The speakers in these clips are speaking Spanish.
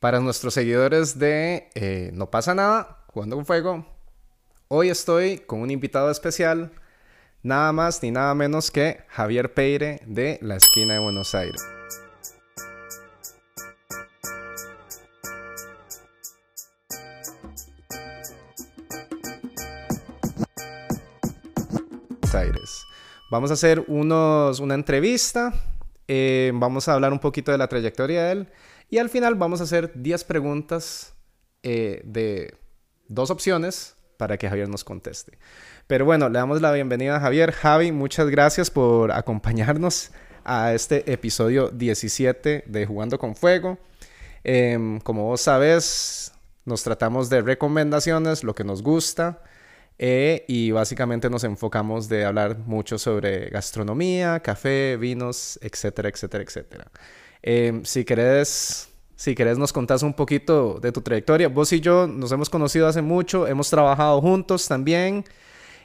Para nuestros seguidores de eh, No pasa nada, jugando con fuego, hoy estoy con un invitado especial, nada más ni nada menos que Javier Peire de la esquina de Buenos Aires. Vamos a hacer unos, una entrevista, eh, vamos a hablar un poquito de la trayectoria de él y al final vamos a hacer 10 preguntas eh, de dos opciones para que Javier nos conteste. Pero bueno, le damos la bienvenida a Javier. Javi, muchas gracias por acompañarnos a este episodio 17 de Jugando con Fuego. Em, como vos sabes, nos tratamos de recomendaciones, lo que nos gusta. Eh, y básicamente nos enfocamos de hablar mucho sobre gastronomía, café, vinos, etcétera, etcétera, etcétera. Em, si querés, si querés nos contás un poquito de tu trayectoria. Vos y yo nos hemos conocido hace mucho, hemos trabajado juntos también.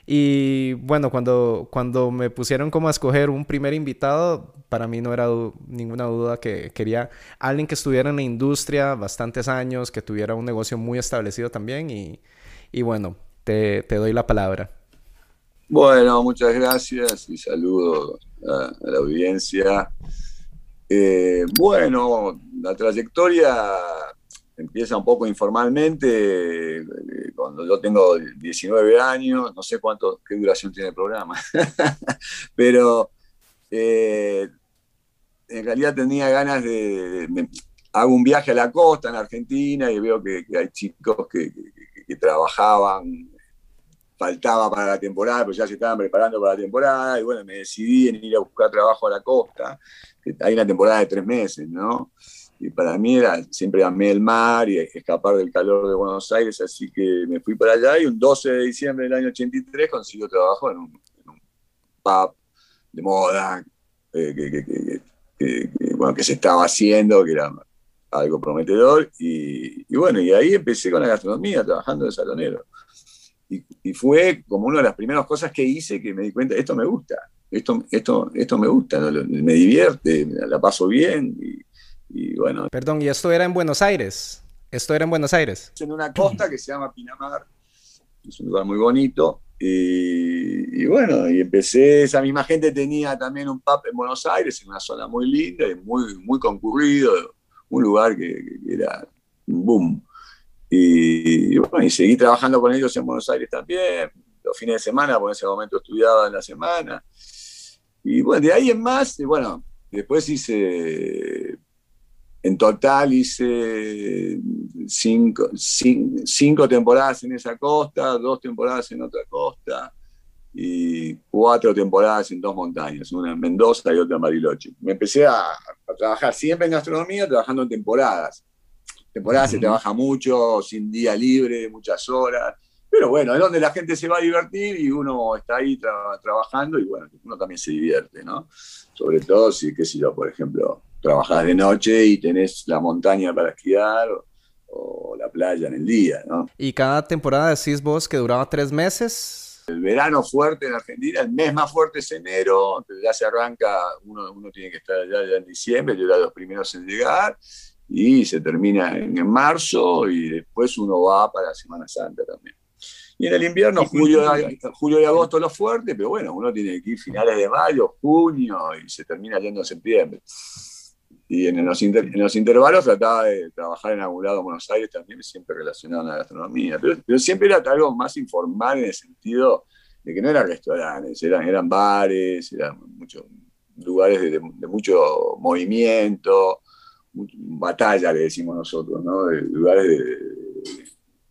Y bueno, cuando, cuando me pusieron como a escoger un primer invitado, para mí no era ninguna duda que quería alguien que estuviera en la industria bastantes años, que tuviera un negocio muy establecido también. Y, bueno, te, doy la palabra. Bueno, muchas gracias y saludo a la audiencia. Eh, bueno, la trayectoria empieza un poco informalmente, eh, cuando yo tengo 19 años, no sé cuánto, qué duración tiene el programa, pero eh, en realidad tenía ganas de, Hago un viaje a la costa en Argentina y veo que, hay chicos que, que, trabajaban, faltaba para la temporada, pues ya se estaban preparando para la temporada, y bueno, me decidí en ir a buscar trabajo a la costa hay una temporada de tres meses, ¿no? Y para mí era, siempre amé el mar y escapar del calor de Buenos Aires, así que me fui para allá y un 12 de diciembre del año 83 consiguió trabajo en un, pub de moda eh, que, se estaba haciendo, que era algo prometedor. Y, y, bueno, y ahí empecé con la gastronomía, trabajando de salonero. Y, y, fue como una de las primeras cosas que hice que me di cuenta, esto me gusta esto, esto, esto me gusta, me divierte, la paso bien y, bueno. Perdón, ¿y esto era en Buenos Aires? ¿Esto era en Buenos Aires? En una costa que se llama Pinamar, es un lugar muy bonito. Y, bueno, y empecé, esa misma gente tenía también un pub en Buenos Aires, en una zona muy linda y muy, muy concurrido, un lugar que, era un boom. Y, bueno, y seguí trabajando con ellos en Buenos Aires también, los fines de semana, porque en ese momento estudiaba en la semana. Y bueno, de ahí en más, bueno, después hice, en total hice cinco, cinco, temporadas en esa costa, dos temporadas en otra costa y cuatro temporadas en dos montañas, una en Mendoza y otra en Bariloche. Me empecé a, trabajar siempre en gastronomía, trabajando en temporadas. Temporadas se trabaja mucho, sin día libre, muchas horas. Pero bueno, es donde la gente se va a divertir y uno está ahí trabajando y bueno, uno también se divierte, ¿no? Sobre todo si, qué sé yo, por ejemplo, trabajas de noche y tenés la montaña para esquiar o, la playa en el día, ¿no? ¿Y cada temporada decís vos que duraba tres meses? El verano fuerte en Argentina, el mes más fuerte es enero, ya se arranca, uno, uno tiene que estar allá ya en diciembre, yo era de los primeros en llegar, y se termina en, en marzo y después uno va para Semana Santa también. Y en el invierno, julio, julio y agosto lo fuerte, pero bueno, uno tiene que ir finales de mayo, junio y se termina yendo en septiembre. Y en los, en los intervalos trataba de trabajar en algún lado en Buenos Aires también, siempre relacionado a la gastronomía. Pero, siempre era algo más informal en el sentido de que no eran restaurantes, eran, eran bares, eran muchos lugares de, mucho movimiento, batalla, le decimos nosotros, ¿no? De lugares de,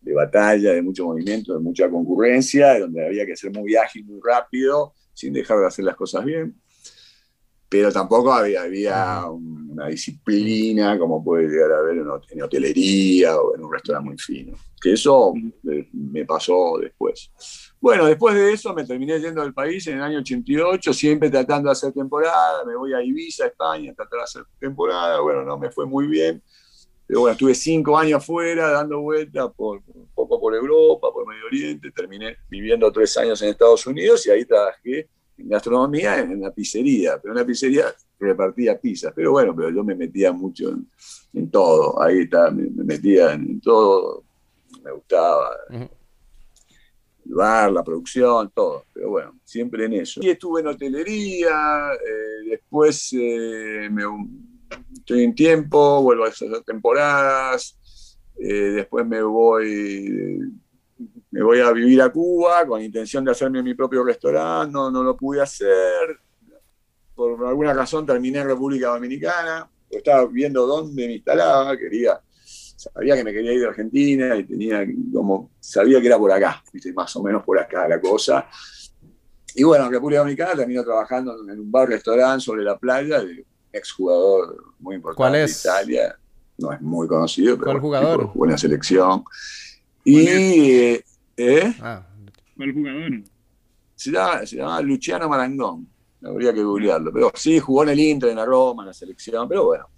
de batalla, de mucho movimiento, de mucha concurrencia, donde había que ser muy ágil, muy rápido, sin dejar de hacer las cosas bien. Pero tampoco había, había una disciplina como puede llegar a haber en hotelería o en un restaurante muy fino. Que eso me pasó después. Bueno, después de eso me terminé yendo del país en el año 88, siempre tratando de hacer temporada. Me voy a Ibiza, España, a tratar de hacer temporada. Bueno, no me fue muy bien pero bueno, estuve cinco años afuera dando vueltas por, un poco por Europa, por Medio Oriente, terminé viviendo tres años en Estados Unidos y ahí trabajé en gastronomía en una pizzería, pero en una pizzería repartía pizzas. Pero bueno, pero yo me metía mucho en, todo. Ahí está, me, metía en, todo. Me gustaba. El bar, la producción, todo. Pero bueno, siempre en eso. Y estuve en hotelería, eh, después eh, me, estoy en tiempo, vuelvo a hacer temporadas, eh, después me voy me voy a vivir a Cuba con intención de hacerme mi propio restaurante, no, no lo pude hacer. Por alguna razón terminé en República Dominicana, estaba viendo dónde me instalaba, quería, sabía que me quería ir de Argentina y tenía como, sabía que era por acá, más o menos por acá la cosa. Y bueno, en República Dominicana termino trabajando en un bar-restaurante sobre la playa de exjugador muy importante ¿Cuál es? de Italia. No es muy conocido, pero ¿Cuál jugador? jugó en la selección. Y ¿Eh? Ah. ¿Cuál jugador? Se llama, Luciano Marangón. Habría que googlearlo. Pero sí, jugó en el Inter, en la Roma, en la selección. Pero bueno,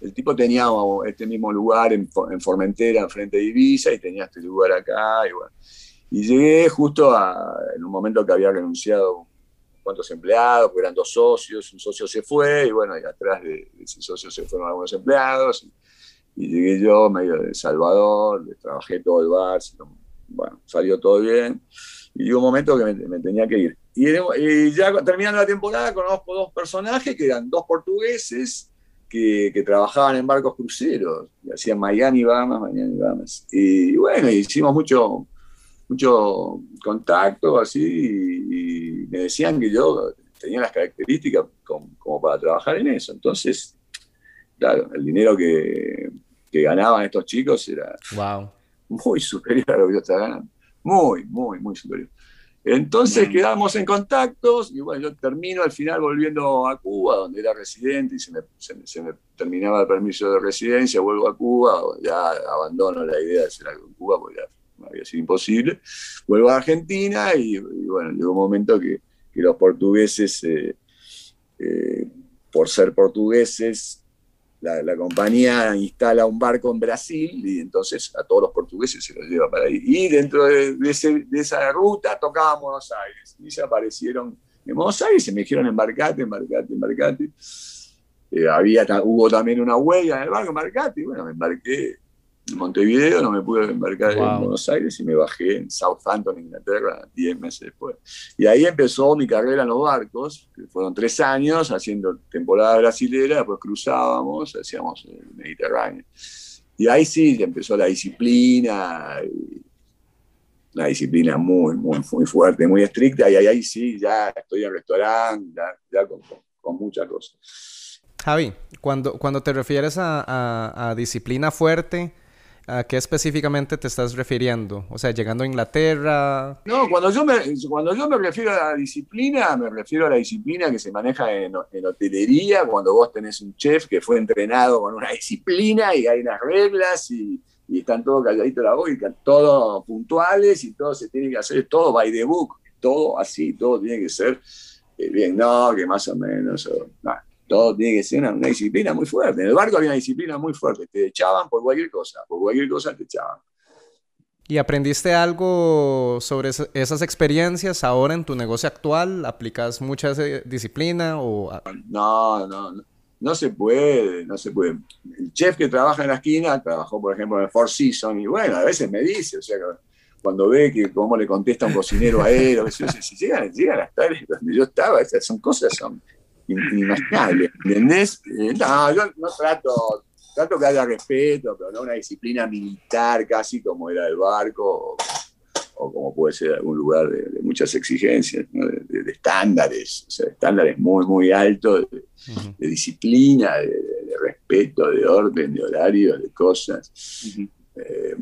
el tipo tenía este mismo lugar en, Formentera, en frente de Ibiza, y tenía este lugar acá. Y, bueno. y llegué justo a, en un momento que había renunciado cuantos empleados, porque eran dos socios, un socio se fue, y bueno, y atrás de, ese socio se fueron algunos empleados. Y, llegué yo, medio de Salvador, trabajé todo el bar, bueno, salió todo bien. Y llegó un momento que me, tenía que ir. Y, ya terminando la temporada conozco dos personajes que eran dos portugueses que, que trabajaban en barcos cruceros, y hacían Miami, Bahamas, Miami, Bahamas. Y bueno, hicimos mucho, mucho contacto así y, me decían que yo tenía las características como, como, para trabajar en eso. Entonces, claro, el dinero que, que ganaban estos chicos era... Wow muy superior a lo que yo estaba ganando. Muy, muy, muy superior. Entonces quedamos en contactos y bueno, yo termino al final volviendo a Cuba, donde era residente y se me, se, me terminaba el permiso de residencia, vuelvo a Cuba, ya abandono la idea de hacer algo en Cuba porque ya había sido imposible. Vuelvo a Argentina y, bueno, llegó un momento que, que los portugueses, eh, eh, por ser portugueses, la, compañía instala un barco en Brasil y entonces a todos los portugueses se los lleva para ahí. Y dentro de, esa ruta tocaba Buenos Aires y se aparecieron en Buenos Aires y me dijeron embarcate, embarcate, embarcate. Eh, había, hubo también una huella en el barco, embarcate, y bueno, me embarqué en Montevideo, no me pude embarcar en Buenos Aires y me bajé en Southampton, Inglaterra, 10 meses después. Y ahí empezó mi carrera en los barcos, que fueron tres años haciendo temporada brasilera, después cruzábamos, hacíamos el Mediterráneo. Y ahí sí empezó la disciplina, una disciplina muy, muy, muy fuerte, muy estricta, y ahí, ahí sí, ya estoy en restaurante, ya, con, con, muchas cosas. Javi, cuando, cuando te refieres a, a disciplina fuerte, ¿A qué específicamente te estás refiriendo? O sea, llegando a Inglaterra. No, cuando yo me, cuando yo me refiero a la disciplina, me refiero a la disciplina que se maneja en, hotelería, cuando vos tenés un chef que fue entrenado con una disciplina y hay unas reglas y, están todos calladitos la boca, y todos puntuales y todo se tiene que hacer, todo by the book, todo así, todo tiene que ser eh, bien, no, que más o menos, todo tiene que ser una, disciplina muy fuerte. En el barco había una disciplina muy fuerte. Te echaban por cualquier cosa. Por cualquier cosa te echaban. ¿Y aprendiste algo sobre esas experiencias ahora en tu negocio actual? ¿Aplicas mucha disciplina o...? No, no, no, no se puede, no se puede. El chef que trabaja en la esquina trabajó, por ejemplo, en el Four Seasons y bueno, a veces me dice, o sea, cuando ve que cómo le contesta un cocinero a él, o sea, si llegan, llegan a estar donde yo estaba, esas son cosas, son inimaginable, ¿entendés? Eh, no, yo no trato, trato que haya respeto, pero no una disciplina militar casi como era el barco o, como puede ser algún lugar de, muchas exigencias, de, estándares, o sea, estándares muy, muy altos de, disciplina, de, respeto, de orden, de horario, de cosas. Eh,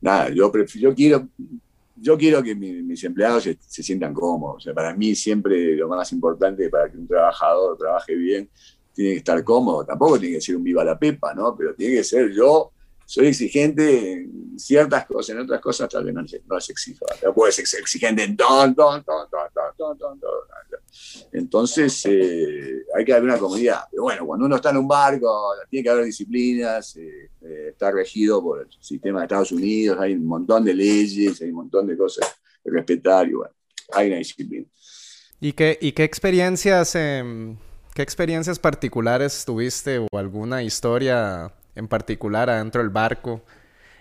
nada, yo, prefiero, yo quiero yo quiero que mis empleados se, sientan cómodos. Para mí siempre lo más importante para que un trabajador trabaje bien tiene que estar cómodo. Tampoco tiene que ser un viva la pepa, ¿no? Pero tiene que ser yo. Soy exigente en ciertas cosas, en otras cosas tal vez no, no es exijo. Puedes ser exigente en todo, todo, todo, todo, todo, todo, Entonces eh, hay que haber una comodidad. Pero bueno, cuando uno está en un barco, tiene que haber disciplinas. Eh, eh, está regido por el sistema de Estados Unidos, hay un montón de leyes, hay un montón de cosas que respetar y bueno, hay una disciplina. ¿Y qué, y qué experiencias, em, qué experiencias particulares tuviste o alguna historia en particular adentro del barco?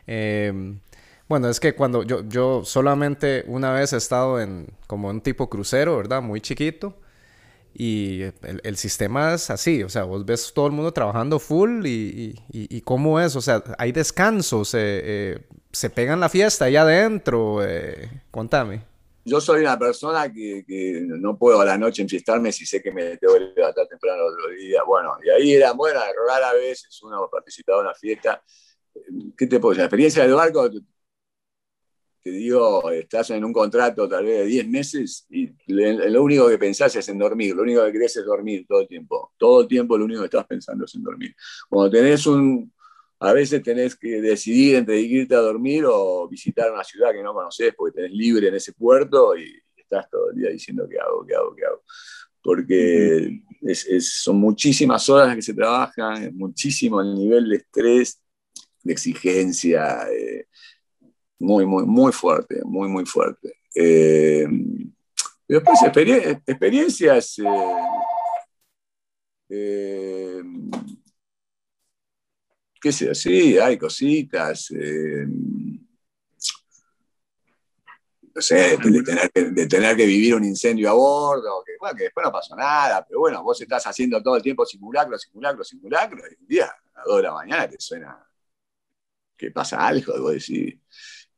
Em, bueno, es que cuando yo, yo solamente una vez he estado en como un tipo crucero, ¿verdad? Muy chiquito. Y el, sistema es así, o sea, vos ves todo el mundo trabajando full y, y, cómo es, o sea, hay descansos, eh, eh, se pegan la fiesta ahí adentro, eh, contame. Yo soy una persona que, no puedo a la noche enfiestarme si sé que me tengo que levantar temprano otro día. Bueno, y ahí era, bueno, rara vez uno participaba en una fiesta. ¿Qué te puedo decir? La experiencia del barco te digo, estás en un contrato tal vez de 10 meses y lo único que pensás es en dormir, lo único que querés es dormir todo el tiempo. Todo el tiempo lo único que estás pensando es en dormir. Cuando tenés un, a veces tenés que decidir entre irte a dormir o visitar una ciudad que no conoces porque tenés libre en ese puerto y estás todo el día diciendo qué hago, qué hago, qué hago. Porque son muchísimas horas que se trabajan, es muchísimo el nivel de estrés, de exigencia. Eh, muy, muy, muy fuerte, muy, muy fuerte. Eh, después, experiencias. Eh, qué sé, sí, hay cositas. no sé, de tener, que, vivir un incendio a bordo, que, bueno, que después no pasó nada, pero bueno, vos estás haciendo todo el tiempo simulacro, simulacro, simulacro, y un día a las 2 de la mañana te suena que pasa algo, y vos decís,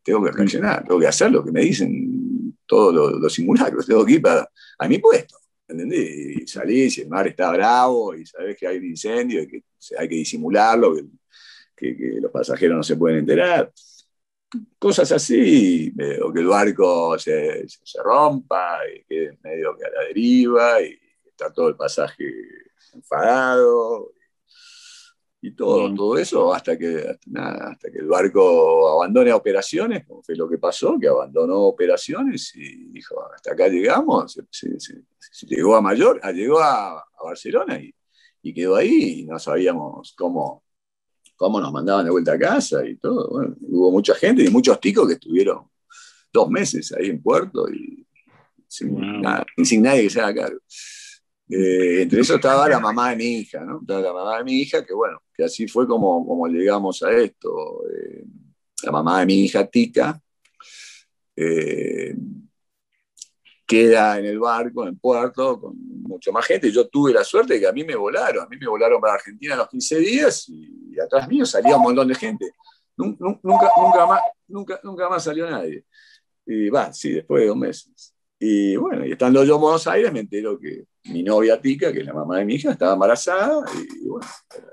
tengo que reaccionar, tengo que hacer lo que me dicen todos los, simulacros, tengo que ir a mi puesto, ¿entendés? Y salís y el mar está bravo y sabés que hay un incendio y que hay que disimularlo, que, los pasajeros no se pueden enterar. Cosas así, o que el barco se, se rompa y quede medio que a la deriva y está todo el pasaje enfadado y todo, todo eso hasta que, hasta, que el barco abandone operaciones, como fue lo que pasó, que abandonó operaciones y dijo, hasta acá llegamos, se, llegó a Mayor, llegó a, Barcelona y, y, quedó ahí y no sabíamos cómo, cómo nos mandaban de vuelta a casa y todo. hubo mucha gente y muchos ticos que estuvieron dos meses ahí en puerto y sin, sin nadie que se haga cargo. Eh, entre eso estaba la mamá de mi hija, ¿no? Estaba la mamá de mi hija, que bueno, que así fue como, como llegamos a esto. Eh, la mamá de mi hija, Tica, eh, queda en el barco, en Puerto, con mucho más gente. Yo tuve la suerte de que a mí me volaron. A mí me volaron para Argentina a los 15 días y, atrás mío salía un montón de gente. Nunca, nunca, más, nunca, nunca más salió nadie. Y va, sí, después de dos meses. Y bueno, y estando yo en Buenos Aires me entero que mi novia Tica, que es la mamá de mi hija, estaba embarazada. Y bueno,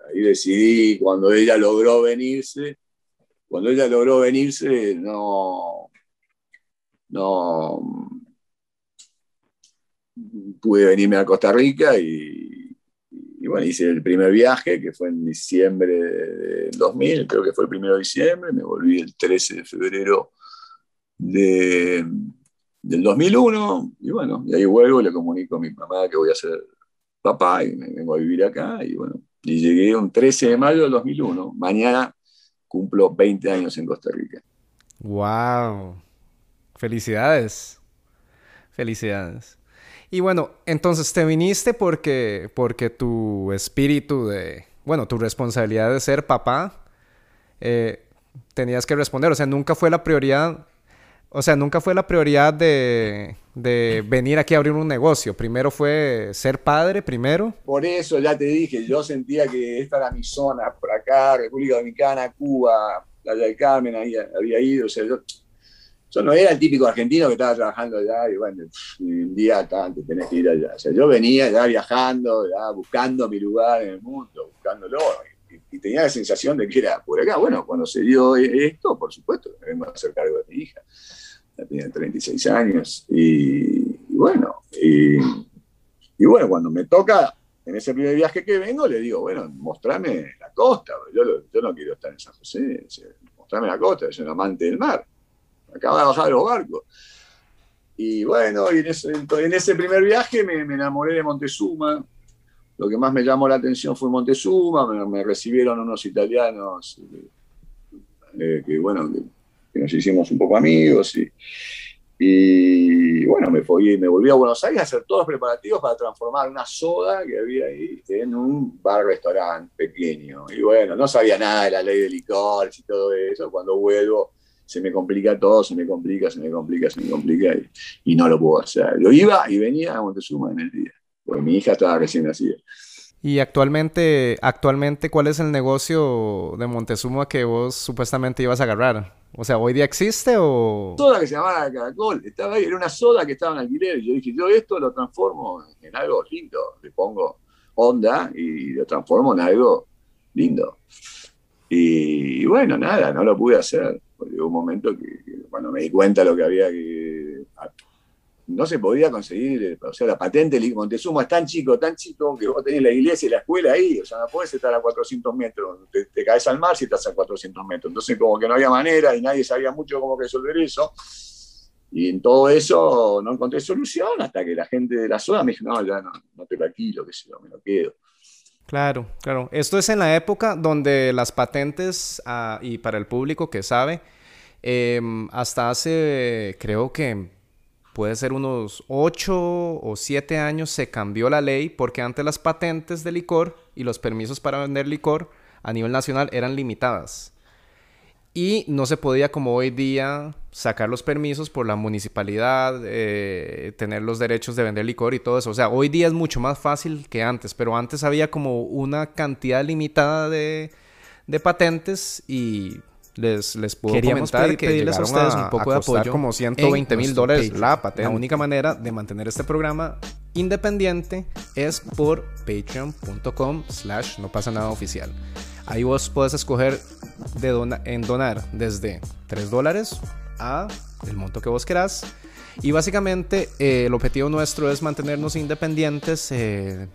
ahí decidí, cuando ella logró venirse, cuando ella logró venirse, no, no pude venirme a Costa Rica y, bueno, hice el primer viaje, que fue en diciembre del 2000, creo que fue el primero de diciembre, me volví el 13 de febrero de del 2001, y bueno, y ahí vuelvo, le comunico a mi mamá que voy a ser papá y me vengo a vivir acá, y bueno, y llegué un 13 de mayo del 2001. Mañana cumplo 20 años en Costa Rica. ¡Wow! Felicidades. Felicidades. Y bueno, entonces te viniste porque, porque tu espíritu de, bueno, tu responsabilidad de ser papá, eh, tenías que responder. O sea, nunca fue la prioridad o sea, nunca fue la prioridad de, venir aquí a abrir un negocio. Primero fue ser padre, primero. Por eso ya te dije, yo sentía que esta era mi zona, por acá, República Dominicana, Cuba, la del Carmen, ahí había ido. O sea, yo, no era el típico argentino que estaba trabajando allá y bueno, un día tanto tenés que ir allá. O sea, yo venía ya viajando, ya buscando mi lugar en el mundo, buscándolo y tenía la sensación de que era por acá. Bueno, cuando se dio esto, por supuesto, me vengo a hacer cargo de mi hija. Ya tenía 36 años. Y, bueno, y, bueno, cuando me toca, en ese primer viaje que vengo, le digo, bueno, mostrame la costa. Yo, yo no quiero estar en San José. Mostrame la costa, soy un amante del mar. Acaba de bajar los barcos. Y bueno, y en, ese, en ese primer viaje me, enamoré de Montezuma, lo que más me llamó la atención fue Montezuma, me, recibieron unos italianos eh, que, bueno, nos hicimos un poco amigos y, Y bueno, me, fui, me volví a Buenos Aires a hacer todos los preparativos para transformar una soda que había ahí en un bar-restaurante pequeño. Y bueno, no sabía nada de la ley de licores y todo eso. Cuando vuelvo se me complica todo, se me complica, se me complica, se me complica y, no lo puedo hacer. Yo iba y venía a Montezuma en el día, porque mi hija estaba recién nacida. Y actualmente, actualmente, ¿cuál es el negocio de Montezuma que vos supuestamente ibas a agarrar? O sea, ¿hoy día existe o...? Soda que se llamaba Caracol, estaba ahí, era una soda que estaba en alquiler. Yo dije, yo esto lo transformo en algo lindo. Le pongo onda y lo transformo en algo lindo. Y, bueno, nada, no lo pude hacer. Hubo un momento que, cuando me di cuenta lo que había que no se podía conseguir, eh, o sea, la patente de Montezuma es tan chico, tan chico, que vos tenés la iglesia y la escuela ahí, o sea, no podés estar a 400 metros, te, caes al mar si estás a 400 metros. Entonces, como que no había manera y nadie sabía mucho cómo resolver eso. Y en todo eso no encontré solución hasta que la gente de la zona me dijo, no, ya no, no te lo alquilo, que sé yo, me lo quedo. Claro, claro. Esto es en la época donde las patentes, ah, y para el público que sabe, em, hasta hace, creo que puede ser unos 8 o 7 años, se cambió la ley porque antes las patentes de licor y los permisos para vender licor a nivel nacional eran limitadas. Y no se podía como hoy día sacar los permisos por la municipalidad, eh, tener los derechos de vender licor y todo eso. O sea, hoy día es mucho más fácil que antes, pero antes había como una cantidad limitada de, de patentes y les, les puedo Queríamos comentar que pedirles a ustedes un poco de apoyo. como 120 mil dólares la patente. La única manera de mantener este programa independiente es por patreon.com slash no pasa nada oficial. Ahí vos puedes escoger de en donar desde 3 dólares a el monto que vos querás. Y básicamente eh, el objetivo nuestro es mantenernos independientes, eh,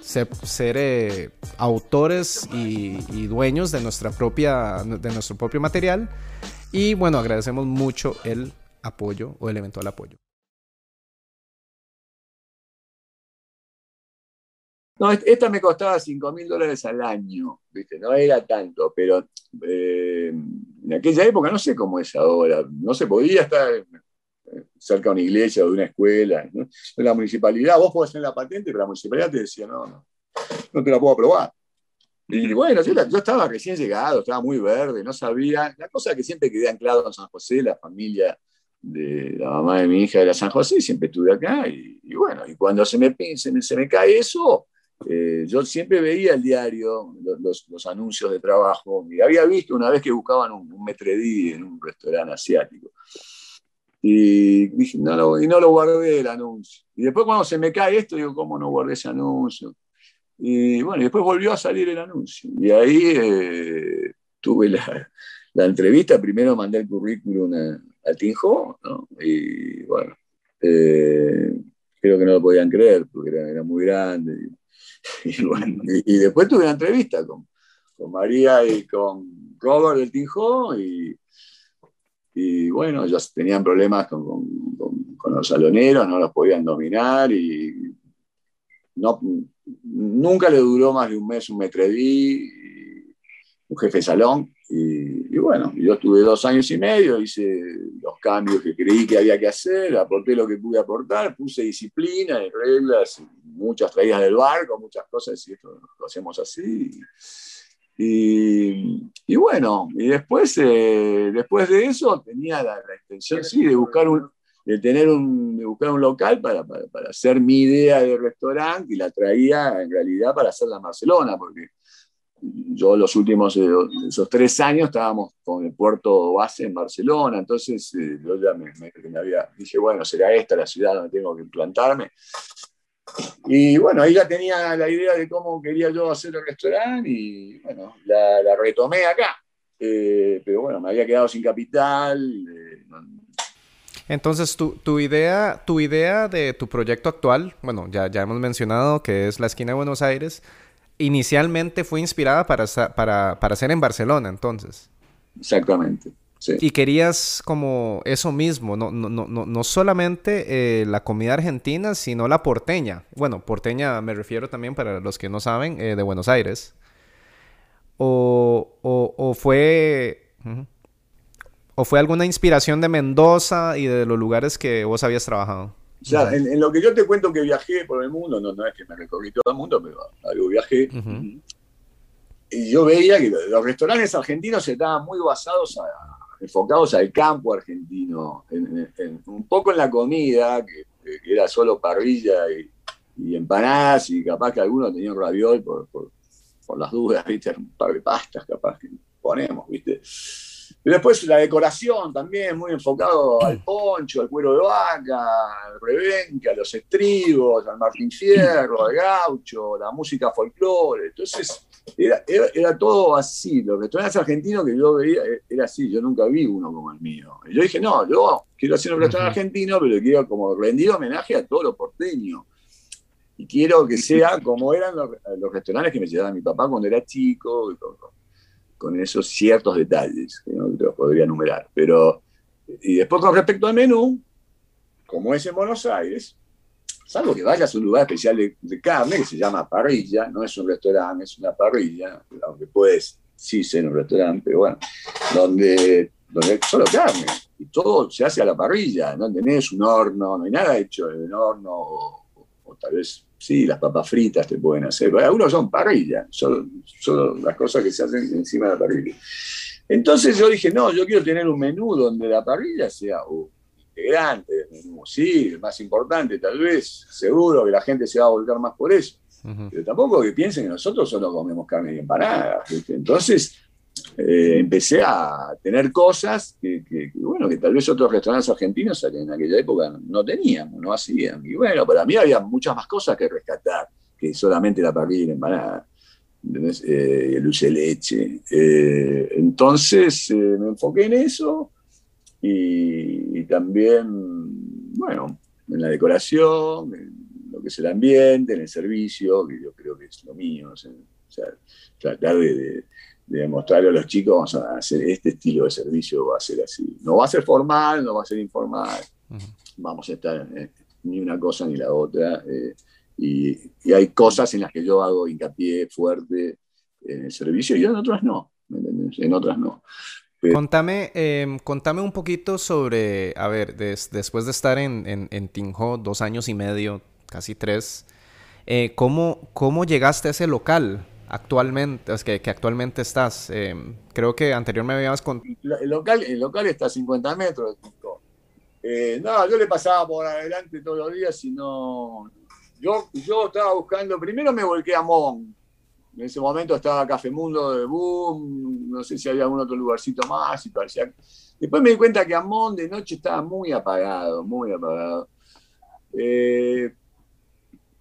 ser, eh, autores y, dueños de, nuestra propia, de nuestro propio material. Y bueno, agradecemos mucho el apoyo o el eventual apoyo. No, esta me costaba 5 mil dólares al año, ¿viste? No era tanto, pero eh, en aquella época no sé cómo es ahora. No se podía estar cerca de una iglesia o de una escuela. ¿no? La municipalidad, vos podés tener la patente, pero la municipalidad te decía, no, no, no te la puedo aprobar. Y bueno, yo, estaba recién llegado, estaba muy verde, no sabía. La cosa que siempre quedé anclado en San José, la familia de la mamá de mi hija era San José, siempre estuve acá. Y, bueno, y cuando se me, se se me cae eso, eh, yo siempre veía el diario, los, los, anuncios de trabajo, y había visto una vez que buscaban un, un metredí en un restaurante asiático. Y dije, no lo, y no lo guardé el anuncio. Y después cuando se me cae esto, digo, ¿cómo no guardé ese anuncio? Y bueno, después volvió a salir el anuncio. Y ahí eh, tuve la, la, entrevista. Primero mandé el currículum al Tinjo, ¿no? Y bueno, eh, creo que no lo podían creer porque era, era muy grande. Y, bueno, y, después tuve una entrevista con, con María y con Robert del Tinjo y y bueno, ellos tenían problemas con, con, los saloneros, no los podían dominar y no, nunca le duró más de un mes un metredí, un jefe de salón. Y, y, bueno, yo estuve dos años y medio, hice los cambios que creí que había que hacer, aporté lo que pude aportar, puse disciplina y reglas, muchas traídas del barco, muchas cosas, y esto lo hacemos así. Y, bueno, y después, eh, después de eso tenía la, intención, sí, de buscar un, de tener un, de buscar un local para, para, hacer mi idea de restaurante y la traía en realidad para hacerla en Barcelona, porque yo los últimos eh, esos tres años estábamos con el puerto base en Barcelona, entonces eh, yo ya me, me, había, dije, bueno, será esta la ciudad donde tengo que implantarme. Y bueno, ahí ya tenía la idea de cómo quería yo hacer el restaurante y bueno, la, retomé acá. Eh, pero bueno, me había quedado sin capital. Eh, Entonces, tu, tu, idea, tu idea de tu proyecto actual, bueno, ya, ya hemos mencionado que es la esquina de Buenos Aires, inicialmente fue inspirada para, para, para ser en Barcelona, entonces. Exactamente. Y querías como eso mismo, no, no, no, no solamente eh, la comida argentina, sino la porteña. Bueno, porteña me refiero también para los que no saben, eh, de Buenos Aires. O, o, o fue... ¿O fue alguna inspiración de Mendoza y de los lugares que vos habías trabajado? O sea, en, lo que yo te cuento que viajé por el mundo, no, no es que me recorrí todo el mundo, pero algo viajé. Y yo veía que los restaurantes argentinos estaban muy basados, enfocados al campo argentino, un poco en la comida, que, era solo parrilla y, y, empanadas, y capaz que algunos tenían raviol por, por, por las dudas, ¿viste? Un par de pastas capaz que ponemos, ¿viste? Y después la decoración también, muy enfocado al poncho, al cuero de vaca, al rebenque, a los estribos, al Martín Fierro, al gaucho, la música folclore. Entonces, era, era, todo así. Los restaurantes argentinos que yo veía eh, era así. Yo nunca vi uno como el mío. Y yo dije, no, yo quiero hacer un restaurante argentino, pero quiero como rendir homenaje a todo lo porteño. Y quiero que sea como eran los, restaurantes que me llevaba mi papá cuando era chico. Y todo con esos ciertos detalles, que no te los podría enumerar. Pero, y después con respecto al menú, como es en Buenos Aires, salvo que vayas a un lugar especial de, carne que se llama parrilla, no es un restaurante, es una parrilla, aunque puedes sí ser un restaurante, pero bueno, donde, donde solo carne, y todo se hace a la parrilla, no tenés un horno, no hay nada hecho en un horno, o tal vez Sí, las papas fritas te pueden hacer. Algunos son parrilla, son, son las cosas que se hacen encima de la parrilla. Entonces yo dije, no, yo quiero tener un menú donde la parrilla sea integrante del menú. Sí, el más importante tal vez, seguro que la gente se va a volcar más por eso. Pero tampoco que piensen que nosotros solo comemos carne y empanadas. Entonces, eh, empecé a tener cosas que, bueno, que tal vez otros restaurantes argentinos en aquella época no tenían, no hacían. Y bueno, para mí había muchas más cosas que rescatar que solamente la parrilla y la empanada. Eh, el dulce leche. Eh, entonces me enfoqué en eso y, también, bueno, en la decoración, en lo que es el ambiente, en el servicio, que yo creo que es lo mío. Tratar de demostrarle a los chicos, vamos a hacer este estilo de servicio, va a ser así. No va a ser formal, no va a ser informal, vamos a estar ni una cosa ni la otra. Eh, y, hay cosas en las que yo hago hincapié fuerte en el servicio y en otras no, En otras no. Contame, em, contame un poquito sobre, a ver, después de estar en, en, en Tinjo dos años y medio, casi tres, eh, ¿cómo, ¿cómo llegaste a ese local? Actualmente, es que, que actualmente estás? Eh, creo que anterior me habías con... El local, el local está a 50 metros. Eh, no, yo le pasaba por adelante todos los días y no... Yo, yo estaba buscando, primero me volqué a Mon. En ese momento estaba Café Mundo de Boom, no sé si había algún otro lugarcito más. Después me di cuenta que Amón de noche estaba muy apagado, muy apagado. Eh,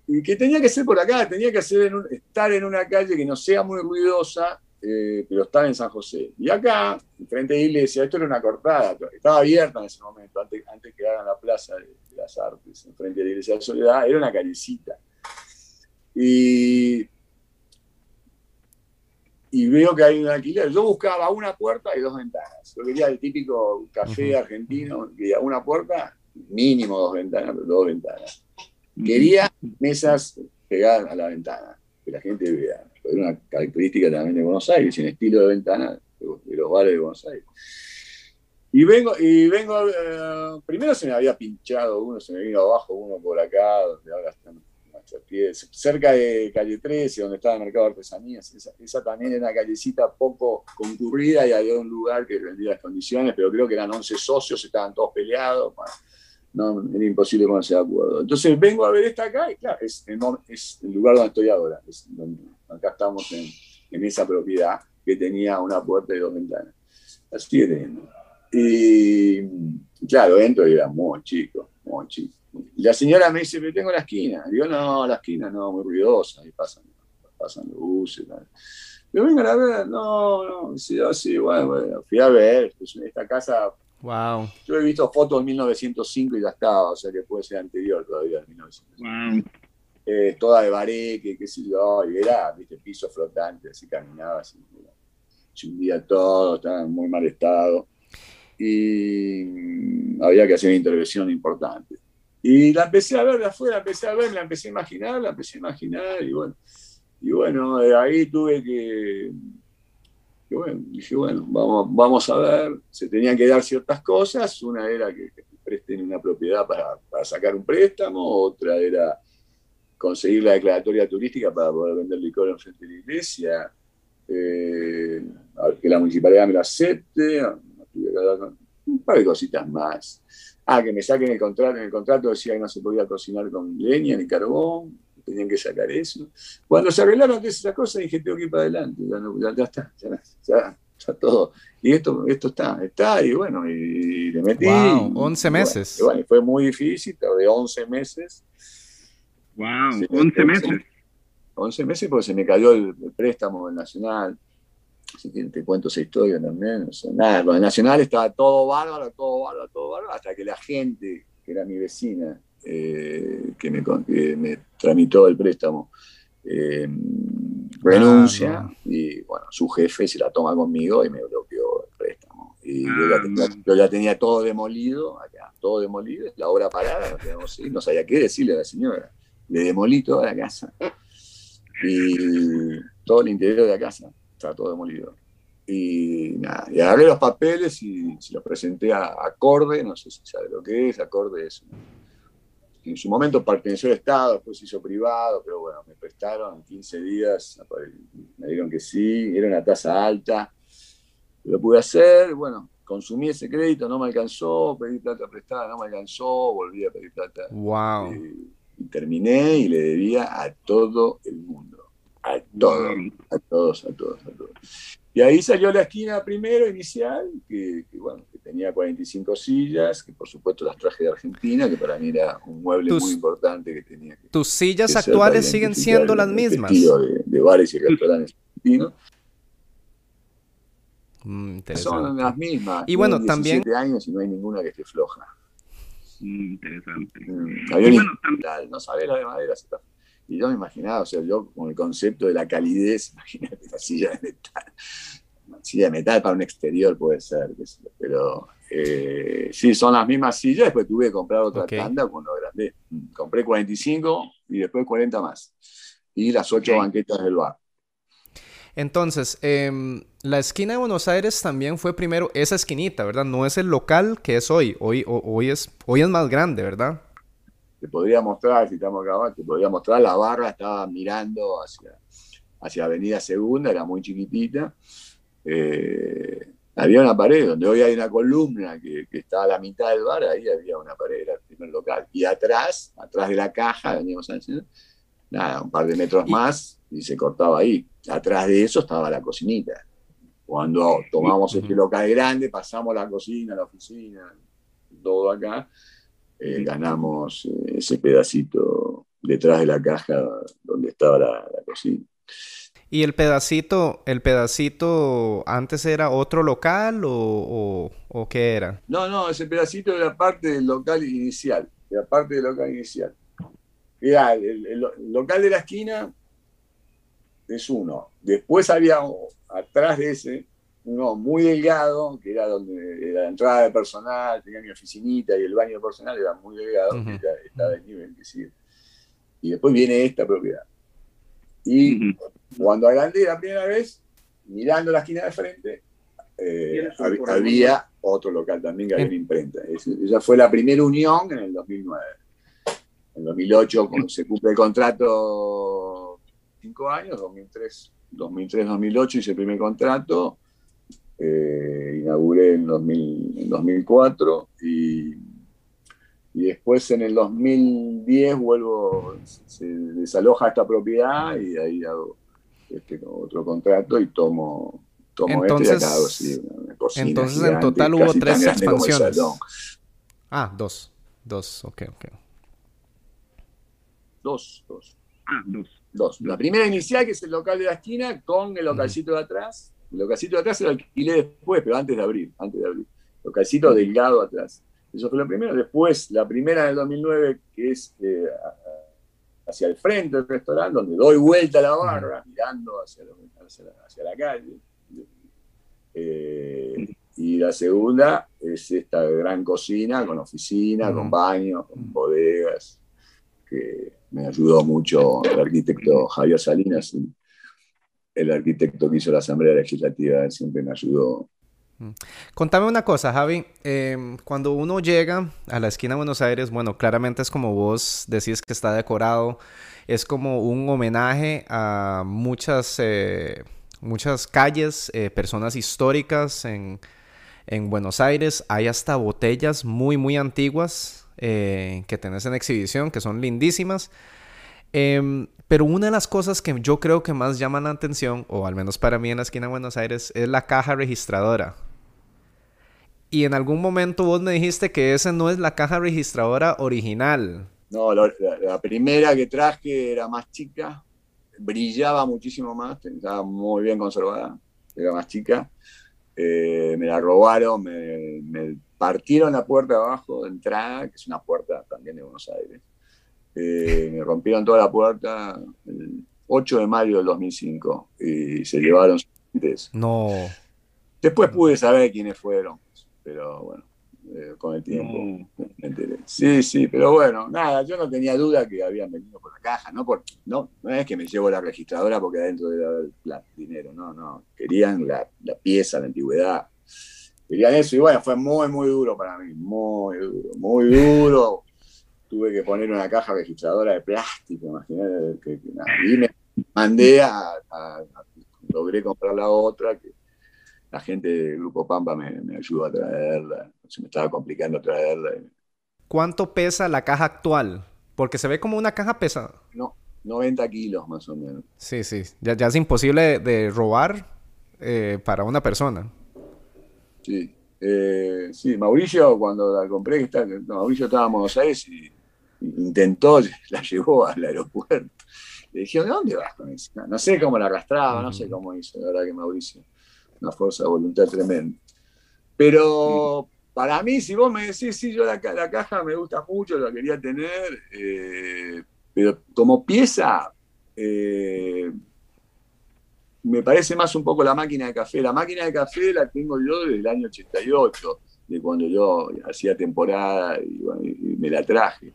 y que tenía que ser por acá, tenía que ser estar en una calle que no sea muy ruidosa, eh, pero estaba en San José. Y acá, frente a la iglesia, esto era una cortada, estaba abierta en ese momento, antes, antes que hagan la Plaza de, las Artes, frente a la iglesia de Soledad, era una callecita. Y, y veo que hay un alquiler. Yo buscaba una puerta y dos ventanas. Yo quería el típico café argentino, quería una puerta, mínimo dos ventanas, pero dos ventanas. Quería mesas pegadas a la ventana, que la gente vea. Era una característica también de Buenos Aires, en estilo de ventana de los bares de Buenos Aires. Y vengo, y vengo eh, primero se me había pinchado uno, se me vino abajo uno por acá, donde ahora están cerca de calle 13, donde estaba el mercado de artesanías. Esa, también era una callecita poco concurrida y había un lugar que rendía las condiciones, pero creo que eran 11 socios, estaban todos peleados no, era imposible ponerse de acuerdo. Entonces vengo a ver esta acá y claro, es, es el lugar donde estoy ahora. acá estamos en, en, esa propiedad que tenía una puerta y dos ventanas. Así sigue. Y claro, entro y era muy chico, muy chico. Y la señora me dice, me tengo la esquina. Digo, no, la esquina no, muy ruidosa, ahí pasan, pasan luces. Pero vengan a ver, no, no, sí, sí, bueno, bueno, fui a ver, pues, esta casa Wow. Yo he visto fotos de 1905 y ya estaba, o sea que puede ser anterior todavía de 1905. Eh, toda de bareque, qué sé yo, y era, viste, piso flotante, así caminaba, así, se hundía todo, estaba en muy mal estado. Y mm, había que hacer una intervención importante. Y la empecé a ver de afuera, la empecé a ver, la empecé a imaginar, la empecé a imaginar, y bueno, y bueno, de ahí tuve que bueno, dije, bueno, vamos, vamos a ver, se tenían que dar ciertas cosas, una era que, presten una propiedad para, para, sacar un préstamo, otra era conseguir la declaratoria turística para poder vender licor en frente de la iglesia, eh, que la municipalidad me lo acepte, un par de cositas más. Ah, que me saquen el contrato, en el contrato decía que no se podía cocinar con leña ni carbón, tenían que sacar eso. Cuando se arreglaron esas cosas, dije, tengo que ir para adelante, ya, está, ya, ya, todo. Y esto, esto está, está, y bueno, y, le metí. Wow, 11 meses. bueno, fue muy difícil, de 11 meses. Wow, 11 meses. 11 meses porque se me cayó el, préstamo del Nacional. Así que te cuento esa historia también. nada, con el Nacional estaba todo bárbaro, todo bárbaro, todo bárbaro, hasta que la gente, que era mi vecina, eh, que, me, me, tramitó el préstamo, eh, renuncia ah, y bueno, su jefe se la toma conmigo y me bloqueó el préstamo. Y yo, ya tenía, todo demolido, acá, todo demolido, la obra parada, no sabía qué decirle a la señora. Le demolí toda la casa y todo el interior de la casa, estaba todo demolido. Y nada, y agarré los papeles y se los presenté a Acorde, no sé si sabe lo que es, Acorde es en su momento perteneció al Estado, después se hizo privado, pero bueno, me prestaron 15 días, me dijeron que sí, era una tasa alta, lo pude hacer, bueno, consumí ese crédito, no me alcanzó, pedí plata prestada, no me alcanzó, volví a pedir plata. Wow. Y, terminé y le debía a todo el mundo, a todos, a todos, a todos, a todos. Y ahí salió la esquina primero, inicial, que, bueno, que tenía 45 sillas, que por supuesto las traje de Argentina, que para mí era un mueble muy importante que tenía. Que, ¿Tus sillas actuales siguen siendo las mismas? De, de bares y restaurantes argentinos. Mm, Son las mismas. Y bueno, también. años y no hay ninguna que esté floja. Mm, interesante. Mm, bueno, no sabés la de madera, se está y yo me imaginaba, o sea, yo con el concepto de la calidez, imagínate la silla de metal. Una silla de metal para un exterior puede ser, pero eh, sí, son las mismas sillas. Después tuve que comprar otra tanda cuando grande. Compré 45 y después 40 más. Y las 8 banquetas del bar. Entonces, em, la esquina de Buenos Aires también fue primero esa esquinita, ¿verdad? No es el local que es hoy. Hoy, hoy, es, hoy es más grande, ¿verdad? Te podría mostrar, si estamos acá, te podría mostrar, la barra estaba mirando hacia, hacia Avenida Segunda, era muy chiquitita. Eh, había una pared donde hoy hay una columna que, está a la mitad del bar, ahí había una pared, era el primer local. Y atrás, atrás de la caja, veníamos nada, un par de metros más y se cortaba ahí. Atrás de eso estaba la cocinita. Cuando tomamos este local grande, pasamos la cocina, la oficina, todo acá, eh, ganamos eh, ese pedacito detrás de la caja donde estaba la, cocina. ¿Y el pedacito, el pedacito antes era otro local o, qué era? No, no, ese pedacito era parte del local inicial, era parte del local inicial. el, local de la esquina es uno. Después había atrás de ese uno muy delgado, que era donde la entrada de personal, tenía mi oficinita y el baño personal era muy delgado, que estaba de nivel que sigue. Y después viene esta propiedad. Y cuando agrandé la primera vez, mirando la esquina de frente, eh, había otro local también que había una imprenta. esa fue la primera unión en el 2009. En 2008, cuando se cumple el contrato, cinco años, 2003, 2003-2008 hice el primer contrato, eh, inauguré en, 2004 y, y, después en el 2010 vuelvo, se desaloja esta propiedad y ahí hago este, otro contrato y tomo, tomo entonces, este y Entonces en total hubo tres expansiones. Ah, dos. Dos, ok, ok. Dos, dos. Ah, dos. Dos. La primera inicial, que es el local de la esquina, con el localcito de atrás, el localcito de atrás lo alquilé después, pero antes de abrir, antes de abrir. Localcito delgado atrás. Eso fue lo primero. Después, la primera del 2009, que es eh, hacia el frente del restaurante, donde doy vuelta a la barra, mirando hacia, la, calle. Eh, y la segunda es esta gran cocina con oficina, con baños, con bodegas, que me ayudó mucho el arquitecto Javier Salinas el arquitecto que hizo la Asamblea Legislativa siempre me ayudó. Mm. Contame una cosa, Javi. Em, cuando uno llega a la esquina de Buenos Aires, bueno, claramente es como vos decís que está decorado, es como un homenaje a muchas, eh, muchas calles, eh, personas históricas en, en, Buenos Aires. Hay hasta botellas muy, muy antiguas eh, que tenés en exhibición, que son lindísimas. Em, pero una de las cosas que yo creo que más llaman la atención, o al menos para mí en la esquina de Buenos Aires, es la caja registradora. Y en algún momento vos me dijiste que esa no es la caja registradora original. No, la, primera que traje era más chica, brillaba muchísimo más, estaba muy bien conservada, era más chica. Eh, me la robaron, me, partieron la puerta abajo de entrada, que es una puerta también de Buenos Aires. Eh, me rompieron toda la puerta el 8 de mayo del 2005 y se llevaron. No. Después pude saber quiénes fueron pero bueno, eh, con el tiempo me enteré. Sí, sí, pero bueno, nada, yo no tenía duda que habían venido por la caja, no, por, no, no es que me llevo la registradora porque adentro era el dinero, no, no, querían la, la pieza, la antigüedad, querían eso y bueno, fue muy, muy duro para mí, muy duro, muy duro. Tuve que poner una caja registradora de plástico, imagínate, que, y me mandé a, a, logré comprar la otra, que la gente del Grupo Pampa me, ayudó a traerla, se me estaba complicando traerla. ¿Cuánto pesa la caja actual? Porque se ve como una caja pesada. No, 90 kilos más o menos. Sí, sí, ya, es imposible de, robar eh, para una persona. Sí, eh, sí, Mauricio cuando la compré, está, Mauricio estaba en Buenos Aires y intentó, la llevó al aeropuerto. Le dije, ¿de dónde vas con eso? No, sé cómo la arrastraba, no sé cómo hizo, la verdad que Mauricio una fuerza de voluntad tremenda. Pero para mí, si vos me decís, sí, yo la, la caja me gusta mucho, la quería tener, eh, pero como pieza, eh, me parece más un poco la máquina de café. La máquina de café la tengo yo desde el año 88, de cuando yo hacía temporada y, me la traje.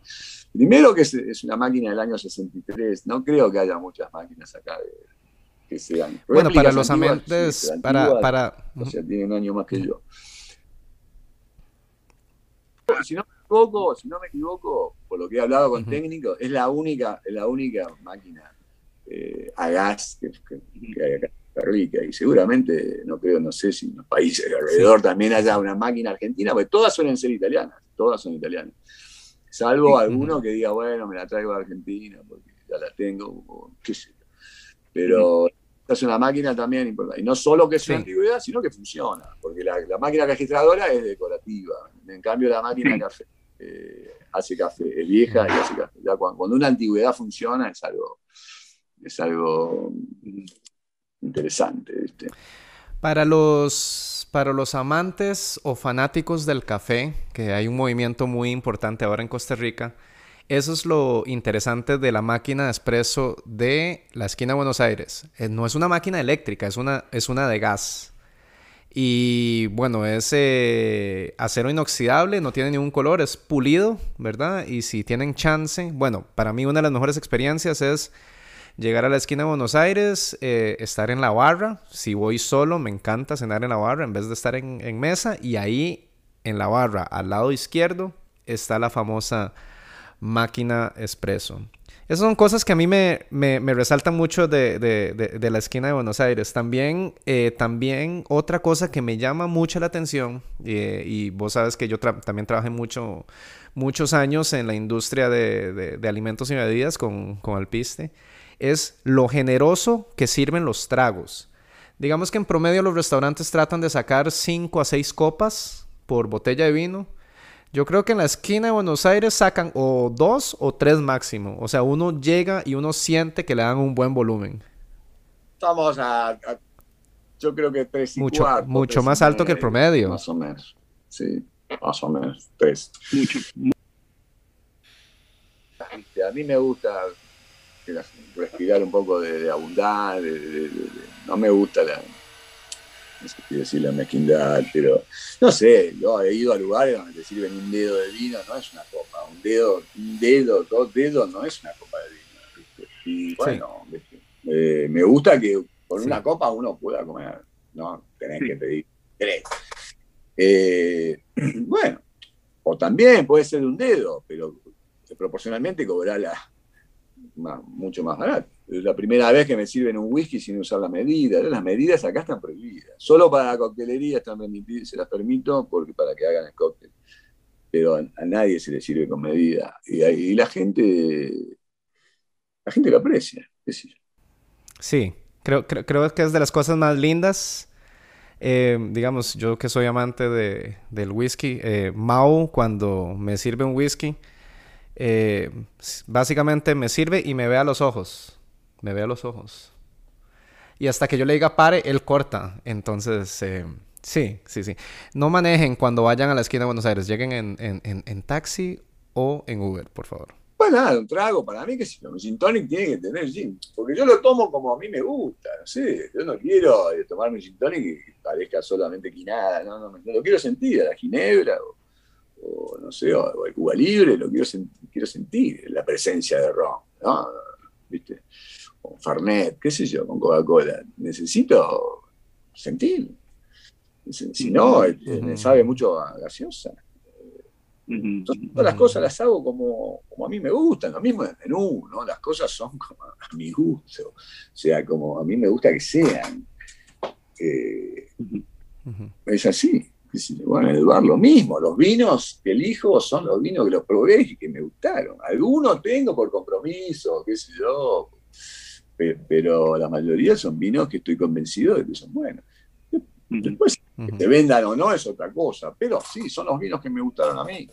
Primero que es, una máquina del año 63, no creo que haya muchas máquinas acá de, bueno, para los amantes, para, para... O sea, tienen un año más que yo. Si no me equivoco, si no me equivoco, por lo que he hablado con técnicos, es la única, es la única máquina eh, a gas que, hay acá en Rica. Y seguramente, no creo, no sé si en los países alrededor también haya una máquina argentina, porque todas suelen ser italianas, todas son italianas. Salvo alguno que diga, bueno, me la traigo a Argentina porque ya la tengo, o qué sé Pero es una máquina también importante. Y no solo que es una antigüedad, sino que funciona. Porque la, máquina registradora es decorativa. En cambio, la máquina café eh, hace café, es vieja y hace café. cuando, una antigüedad funciona es algo, es algo interesante. Para los, para los amantes o fanáticos del café, que hay un movimiento muy importante ahora en Costa Rica, eso es lo interesante de la máquina de espresso de la esquina de Buenos Aires. Eh, no es una máquina eléctrica, es una, es una de gas. Y bueno, es eh, acero inoxidable, no tiene ningún color, es pulido, ¿verdad? Y si tienen chance, bueno, para mí una de las mejores experiencias es llegar a la esquina de Buenos Aires, eh, estar en la barra. Si voy solo, me encanta cenar en la barra en vez de estar en, mesa. Y ahí, en la barra, al lado izquierdo, está la famosa máquina expreso. Esas son cosas que a mí me, resaltan mucho de, la esquina de Buenos Aires. También, eh, también otra cosa que me llama mucho la atención, eh, y vos sabes que yo también trabajé mucho, muchos años en la industria de, alimentos y bebidas con, con Alpiste, es lo generoso que sirven los tragos. Digamos que en promedio los restaurantes tratan de sacar 5 a 6 copas por botella de vino yo creo que en la esquina de Buenos Aires sacan o dos o tres máximo. O sea, uno llega y uno siente que le dan un buen volumen. Estamos a, yo creo que tres y mucho, cuatro, Mucho más alto que el promedio. Más o menos. Sí, más o menos. Tres. A mí me gusta respirar un poco de, abundancia. no me gusta la no sé si decir la mezquindad, pero no sé, yo he ido a lugares donde te sirven un dedo de vino, no es una copa, un dedo, un dedo, dos dedos no es una copa de vino. Y bueno, eh, me gusta que Con Sí. una copa uno pueda comer, ¿no? Tenés que pedir tres. Eh, bueno, o también puede ser de un dedo, pero proporcionalmente cobrarla más- mucho más barato. Es la primera vez que me sirven un whisky sin usar la medida. Las medidas acá están prohibidas. Solo para la coctelería están permitidas, se las permito porque para que hagan el cóctel. Pero a, nadie se le sirve con medida. Y, y la gente, la gente lo aprecia. Sí, creo, creo, creo que es de las cosas más lindas. Eh, digamos, yo que soy amante de, del whisky, eh, Mao, cuando me sirve un whisky, eh, básicamente me sirve y me ve a los ojos. Me ve a los ojos. Y hasta que yo le diga pare, él corta. Entonces, eh, sí, sí, sí. No manejen cuando vayan a la esquina de Buenos Aires. Lleguen en, en, en, en taxi o en Uber, por favor. Pues nada, un trago para mí, que si mi gin tonic tiene que tener gin. Porque yo lo tomo como a mí me gusta, no sé. Yo no quiero eh, tomar mi gin tonic que parezca solamente quinada, no, no, no lo quiero sentir, a la ginebra o, o, no sé, o, o el Cuba Libre, lo quiero, sen- quiero sentir, la presencia de ron, ¿no? ¿Viste? Con Fernet, qué sé yo, con Coca-Cola. Necesito sentir. Si no, eh, me sabe mucho a gaseosa. Entonces, todas las cosas las hago como, como a mí me gustan, lo mismo en el menú, ¿no? Las cosas son como a mi gusto, o sea, como a mí me gusta que sean. Eh, es así. Bueno, bar lo mismo, los vinos que elijo son los vinos que los probé y que me gustaron. Algunos tengo por compromiso, qué sé yo, pe- pero la mayoría son vinos que estoy convencido de que son buenos. Después que te vendan o no es otra cosa, pero sí, son los vinos que me gustaron a mí.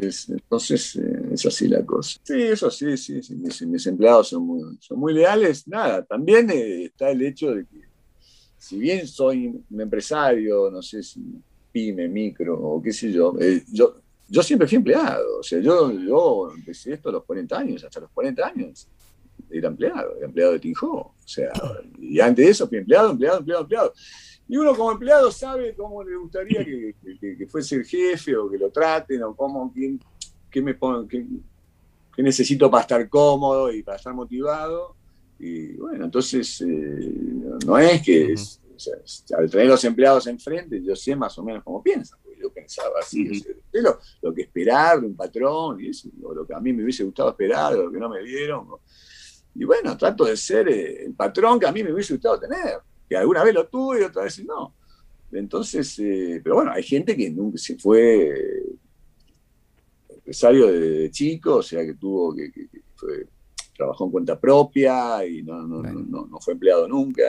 Es- entonces, eh, es así la cosa. Sí, eso sí, sí, sí, mis, mis empleados son muy, son muy leales. Nada, también eh, está el hecho de que, si bien soy un empresario, no sé si pyme, micro o qué sé yo, eh, yo, yo siempre fui empleado. O sea, yo, yo empecé esto a los 40 años, hasta los 40 años era empleado, era empleado de Tinjó. O sea, y antes de eso fui empleado, empleado, empleado, empleado. Y uno como empleado sabe cómo le gustaría que, que- fuese el jefe o que lo traten o cómo, quién, qué me pon- qué- qué necesito para estar cómodo y para estar motivado. Y bueno, entonces eh, no es que es- o sea, al tener los empleados enfrente, yo sé más o menos cómo piensan, porque yo pensaba así, o sea, lo, lo que esperar de un patrón y eso, o lo que a mí me hubiese gustado esperar, o lo que no me dieron. o- y bueno, trato de ser eh, el patrón que a mí me hubiese gustado tener, que alguna vez lo tuve y otra vez no. Entonces, eh, pero bueno, hay gente que nunca se fue empresario de chico, o sea que tuvo que, que- que fue- trabajó en cuenta propia y no, no, Bueno. no, no- no fue empleado nunca.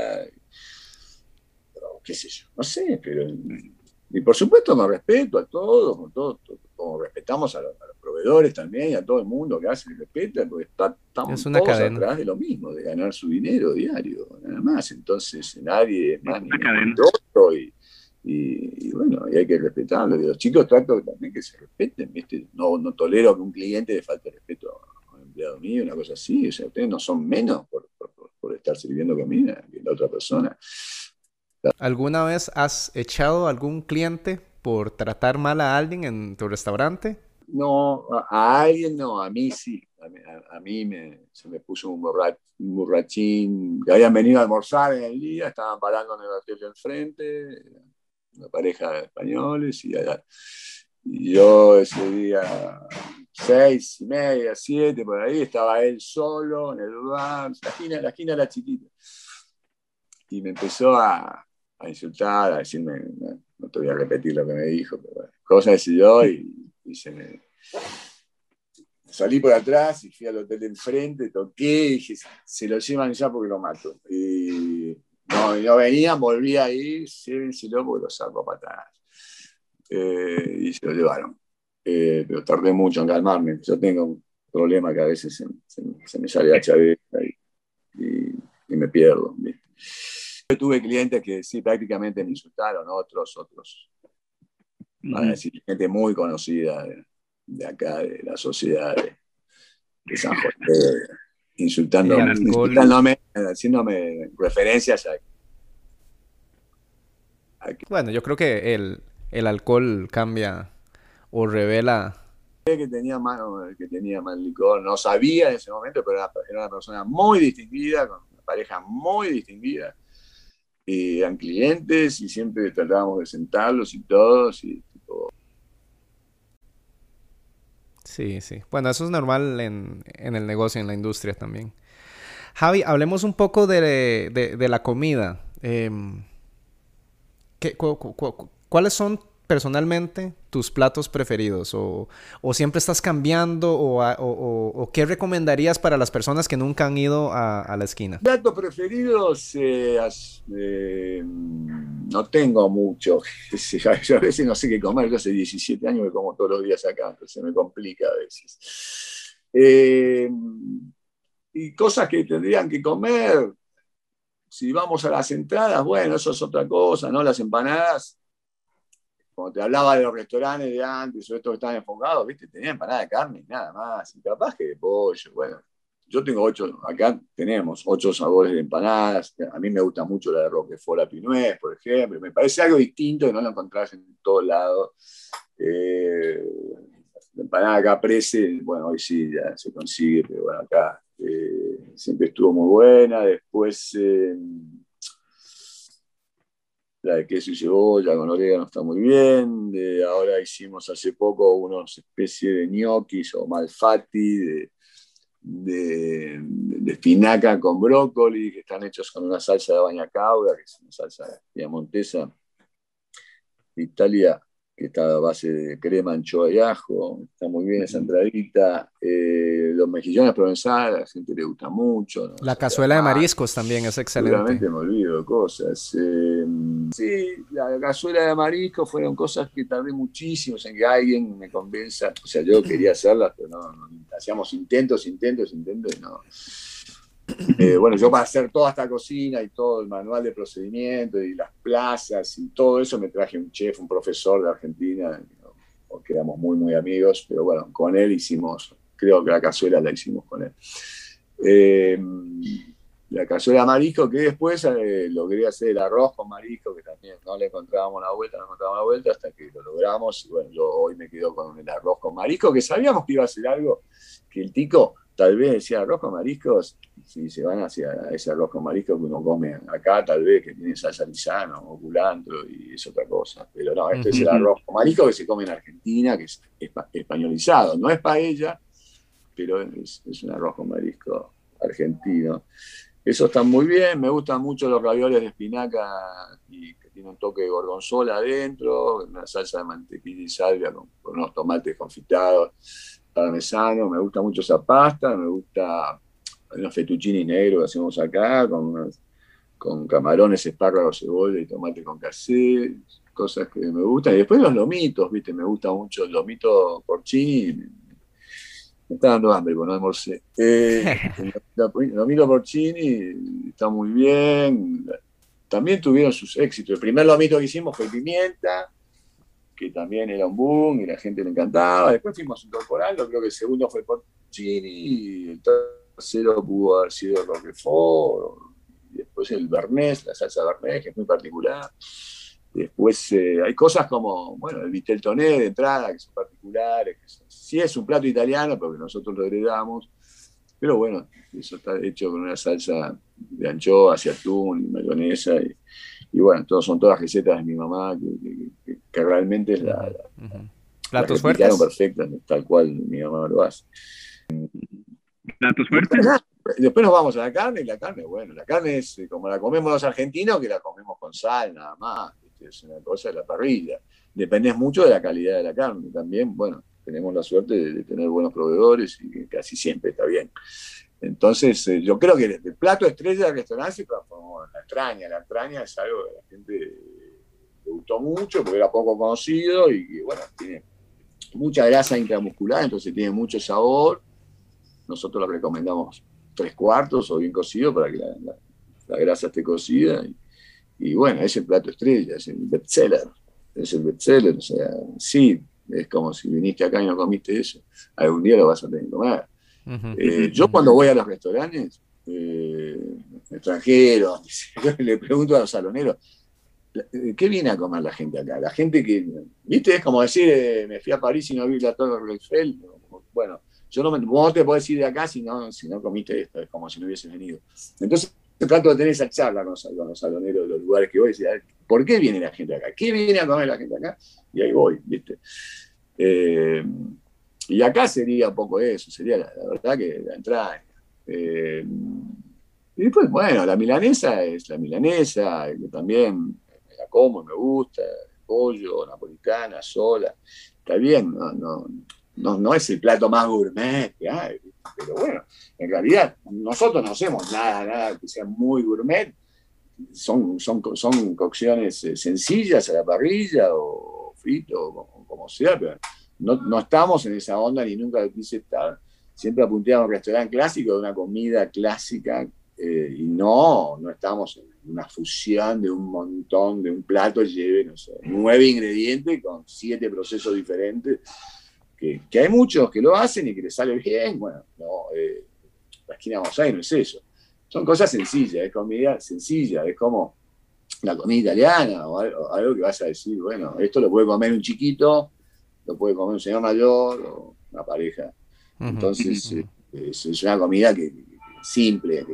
Pero, qué sé yo, no sé, pero y por supuesto me respeto a todos, como, todos, como respetamos a los, a los proveedores también y a todo el mundo que hace y respeta, porque está, estamos Es una todos cadena. atrás de lo mismo, de ganar su dinero diario, nada más. Entonces nadie es más Es ni otro y, y- y bueno, y hay que respetarlo. Y los chicos trato también que se respeten, ¿viste? No, no tolero que un cliente le falte respeto a empleado mío, una cosa así. O sea, ustedes no son menos por, por- por- estar sirviendo comida que la otra persona. ¿Alguna vez has echado a algún cliente por tratar mal a alguien en tu restaurante? No, a, alguien no, a mí sí. A mí, a- a mí me, se me puso un, borra- un borrachín que habían venido a almorzar en el día, estaban parando en el hotel del frente, una pareja de españoles, y, allá- y yo ese día, seis y media, siete, por ahí, estaba él solo en el bar, la esquina, la esquina era chiquita. Y me empezó a, a insultar, a decirme, no, no te voy a repetir lo que me dijo, pero bueno, así yo, y, y se me, salí por atrás y fui al hotel de enfrente, toqué y dije, se lo llevan ya porque lo mato. Y no, no venían, volví a ir, llévenselo porque lo saco a patadas. Eh, y se lo llevaron. Eh, pero tardé mucho en calmarme. Yo tengo un problema que a veces se, se- se me sale la chaveta y, y- y me pierdo. ¿viste? Yo tuve clientes que sí, prácticamente me insultaron, otros, otros. Van a decir, gente muy conocida de, de acá, de la sociedad de, de San José, alcohol. insultándome, haciéndome referencias a, a que, Bueno, yo creo que el, el alcohol cambia o revela. que tenía más, que tenía más licor. No sabía en ese momento, pero era, era una persona muy distinguida, con pareja muy distinguida. Y eran clientes y siempre tratábamos de sentarlos y todos. Y, Sí, sí. Bueno, eso es normal en, el negocio, en la industria también. Javi, hablemos un poco de, la comida. Em, ¿Cuáles son personalmente tus platos preferidos? ¿O, siempre estás cambiando? O, qué recomendarías para las personas que nunca han ido a, la esquina? Platos preferidos, eh, eh, no tengo mucho. Yo a veces no sé qué comer. Yo hace 17 años que como todos los días acá, entonces me complica a veces. Eh, y cosas que tendrían que comer, si vamos a las entradas, bueno, eso es otra cosa, ¿no? Las empanadas como te hablaba de los restaurantes de antes o estos que estaban enfocados, ¿viste? Tenían empanada de carne y nada más, y capaz que de pollo, bueno. Yo tengo ocho, acá tenemos ocho sabores de empanadas. A mí me gusta mucho la de Roquefort a Pinuez, por ejemplo. Me parece algo distinto que no lo encontrás en todos lados. Eh, la empanada acá prece, bueno, hoy sí ya se consigue, pero bueno, acá eh, siempre estuvo muy buena. Después. Eh, la de queso y cebolla con orégano está muy bien. ahora hicimos hace poco unos especie de ñoquis o malfatti de, de, espinaca con brócoli, que están hechos con una salsa de baña cauda, que es una salsa diamontesa de Italia, que está a base de crema, anchoa y ajo, está muy bien esa entradita. Eh, los mejillones provenzales, a la gente le gusta mucho. La cazuela de mariscos también es excelente. Realmente me olvido de cosas. Eh, sí, la cazuela de mariscos fueron cosas que tardé muchísimo en que alguien me convenza. O sea, yo quería hacerlas, pero no, hacíamos intentos, intentos, intentos y no. Eh, bueno, yo para hacer toda esta cocina y todo el manual de procedimiento y las plazas y todo eso me traje un chef, un profesor de Argentina, porque éramos muy, muy amigos, pero bueno, con él hicimos, creo que la cazuela la hicimos con él. Eh, la cazuela marisco, que después eh, logré hacer el arroz con marisco, que también no le encontrábamos la vuelta, no encontrábamos la vuelta hasta que lo logramos. Y bueno, yo hoy me quedo con el arroz con marisco, que sabíamos que iba a ser algo que el tico tal vez decía arroz con mariscos, si se van hacia ese arroz con mariscos que uno come acá, tal vez que tiene salsa lisano o culantro y es otra cosa. Pero no, este es el arroz con marisco que se come en Argentina, que es españolizado. No es paella, pero es, es un arroz con marisco argentino. Eso está muy bien, me gustan mucho los ravioles de espinaca y que tiene un toque de gorgonzola adentro, una salsa de mantequilla y salvia con unos tomates confitados parmesano, me gusta mucho esa pasta, me gusta unos fettuccini negros que hacemos acá, con, con camarones, espárragos, cebolla y tomate con casé, cosas que me gustan. Y después los lomitos, ¿viste? Me gusta mucho el lomito porcini. Me está dando hambre, porque no almorcé. Eh, el lomito porcini está muy bien. También tuvieron sus éxitos. El primer lomito que hicimos fue pimienta, que también era un boom y la gente le encantaba. Después fuimos incorporando, creo que el segundo fue Porcini, el tercero pudo haber sido Roquefort, y después el Bernés, la salsa Bernés, que es muy particular. Después eh, hay cosas como, bueno, el Vitel Toné de entrada, que son particulares, que sí es un plato italiano, porque nosotros lo heredamos, pero bueno, eso está hecho con una salsa de anchoas y atún y mayonesa y bueno, todos, son todas recetas de mi mamá que, realmente es la, platos fuertes perfecta, tal cual mi mamá lo hace. Platos fuertes. Después nos vamos a la carne y la carne, bueno, la carne es eh, como la comemos los argentinos, que la comemos con sal nada más, es una cosa de la parrilla. Depende mucho de la calidad de la carne. También, bueno, tenemos la suerte de, tener buenos proveedores y casi siempre está bien. Entonces, eh, yo creo que el plato estrella del restaurante se transformó en la entraña. La entraña es algo que la gente le gustó mucho porque era poco conocido y, bueno, tiene mucha grasa intramuscular, entonces tiene mucho sabor. Nosotros lo recomendamos tres cuartos o bien cocido para que la, grasa esté cocida. Y, bueno, es el plato estrella, es el bestseller. Es el bestseller, o sea, sí, es como si viniste acá y no comiste eso. Algún día lo vas a tener que comer. Eh, yo cuando voy a los restaurantes eh, extranjeros, le pregunto a los saloneros, eh, ¿qué viene a comer la gente acá? La gente que, viste, es como decir, me fui a París y no vi la Torre Eiffel. Bueno, yo no, me, te puedo decir de acá si no, si no comiste esto, es como si no hubiese venido. Entonces, trato de tener esa charla con los, saloneros de los lugares que voy y decir, ¿por qué viene la gente acá? ¿Qué viene a comer la gente acá? Y ahí voy, ¿viste? Eh, y acá sería un poco eso, sería la, verdad que la entrada. Eh, y después, bueno, la milanesa es la milanesa, que también me la como me gusta, pollo, napolitana, sola, está bien, no, no, no, es el plato más gourmet que hay, pero bueno, en realidad nosotros no hacemos nada, nada que sea muy gourmet, son, son, son cocciones eh, sencillas a la parrilla o frito, como, sea, pero no, no, estamos en esa onda ni nunca quise estar. Siempre apunté a un restaurante clásico de una comida clásica eh, y no, no estamos en una fusión de un montón, de un plato lleve, no sé, nueve ingredientes con siete procesos diferentes que, hay muchos que lo hacen y que les sale bien, bueno, no, eh, la esquina de Buenos Aires no es eso. Son cosas sencillas, es comida sencilla, es como la comida italiana o algo, que vas a decir, bueno, esto lo puede comer un chiquito, lo puede comer un señor mayor o una pareja. Entonces, eh, es, una comida que, simple,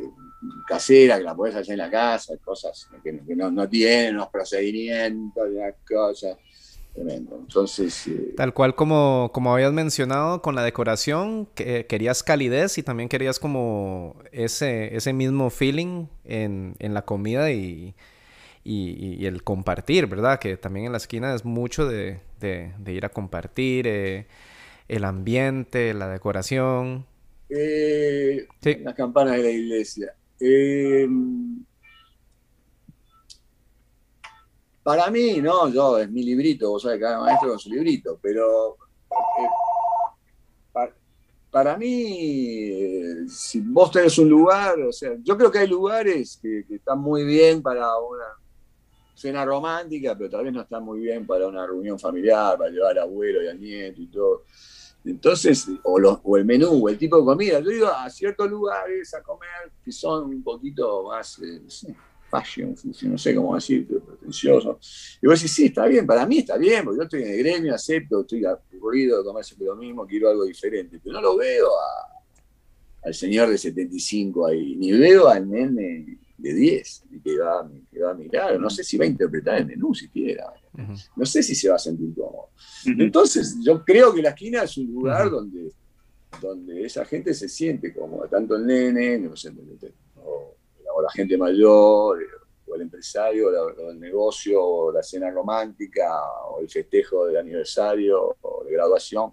casera, que la puedes hacer en la casa, cosas que, no, no, tienen unos procedimientos, unas cosas. Entonces. Eh, Tal cual como, como habías mencionado con la decoración, que, querías calidez y también querías como ese, ese mismo feeling en, en la comida y, y, el compartir, ¿verdad? Que también en la esquina es mucho de, de, ir a compartir eh, el ambiente, la decoración. Eh, Las campanas de la iglesia. Eh, Para mí, no, yo, es mi librito, vos sabés, cada maestro con su librito, pero eh, para, mí, eh, si vos tenés un lugar, o sea, yo creo que hay lugares que, están muy bien para una cena romántica, pero tal vez no están muy bien para una reunión familiar, para llevar al abuelo y al nieto y todo. Entonces, o, el menú, o el tipo de comida. Yo digo a ciertos lugares a comer que son un poquito más, eh, fashion, no sé cómo decir, pretencioso. Y vos decís, sí, está bien, para mí está bien, porque yo estoy en el gremio, acepto, estoy aburrido de comer siempre lo mismo, quiero algo diferente, pero no lo veo al señor de 75 ahí, ni veo al nene de 10, que va, que va a mirar, no sé si va a interpretar el menú siquiera, no sé si se va a sentir cómodo. Entonces, yo creo que la esquina es un lugar donde, donde esa gente se siente cómoda, tanto el nene, no sé, o la gente mayor, o el empresario, o, el negocio, o la cena romántica, o el festejo de aniversario, o de graduación,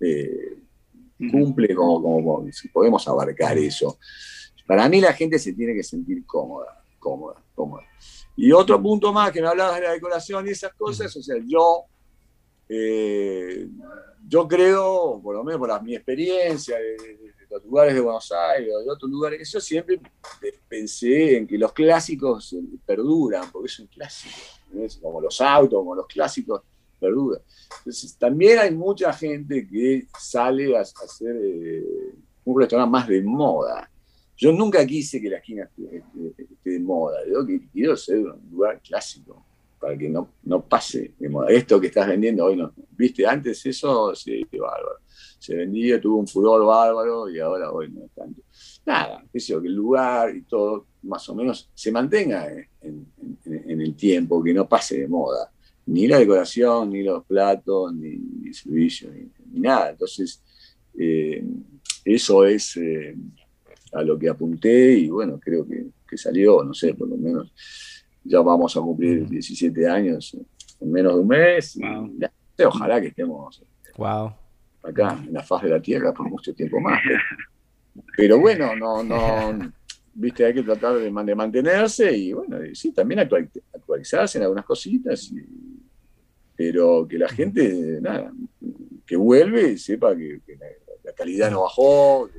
eh, cumple como, como, si podemos abarcar eso. Para mí la gente se tiene que sentir cómoda, cómoda, cómoda. Y otro punto más que me hablabas de la decoración y esas cosas, o sea, yo, eh, yo creo, por lo menos por mi experiencia de, los lugares de Buenos Aires o de otros lugares, yo siempre pensé en que los clásicos perduran, porque es un clásico, como los autos, como los clásicos perduran. Entonces, también hay mucha gente que sale a, hacer eh, un restaurante más de moda. Yo nunca quise que la esquina esté, de moda, yo quiero ser un lugar clásico para que no, no pase de moda. Esto que estás vendiendo hoy, no, ¿viste? Antes eso, sí, bárbaro se vendía, tuvo un furor bárbaro y ahora hoy no es tanto. Nada, que el lugar y todo más o menos se mantenga en, el tiempo, que no pase de moda. Ni la decoración, ni los platos, ni, el servicio, ni, nada. Entonces, eh, eso es eh, a lo que apunté y bueno, creo que, salió, no sé, por lo menos ya vamos a cumplir 17 años en menos de un mes. ojalá que estemos. Wow acá en la faz de la Tierra por mucho tiempo más. Pero bueno, no, no, viste, hay que tratar de, mantenerse y bueno, sí, también actualizarse en algunas cositas, pero que la gente, nada, que vuelve y sepa que, la, calidad no bajó.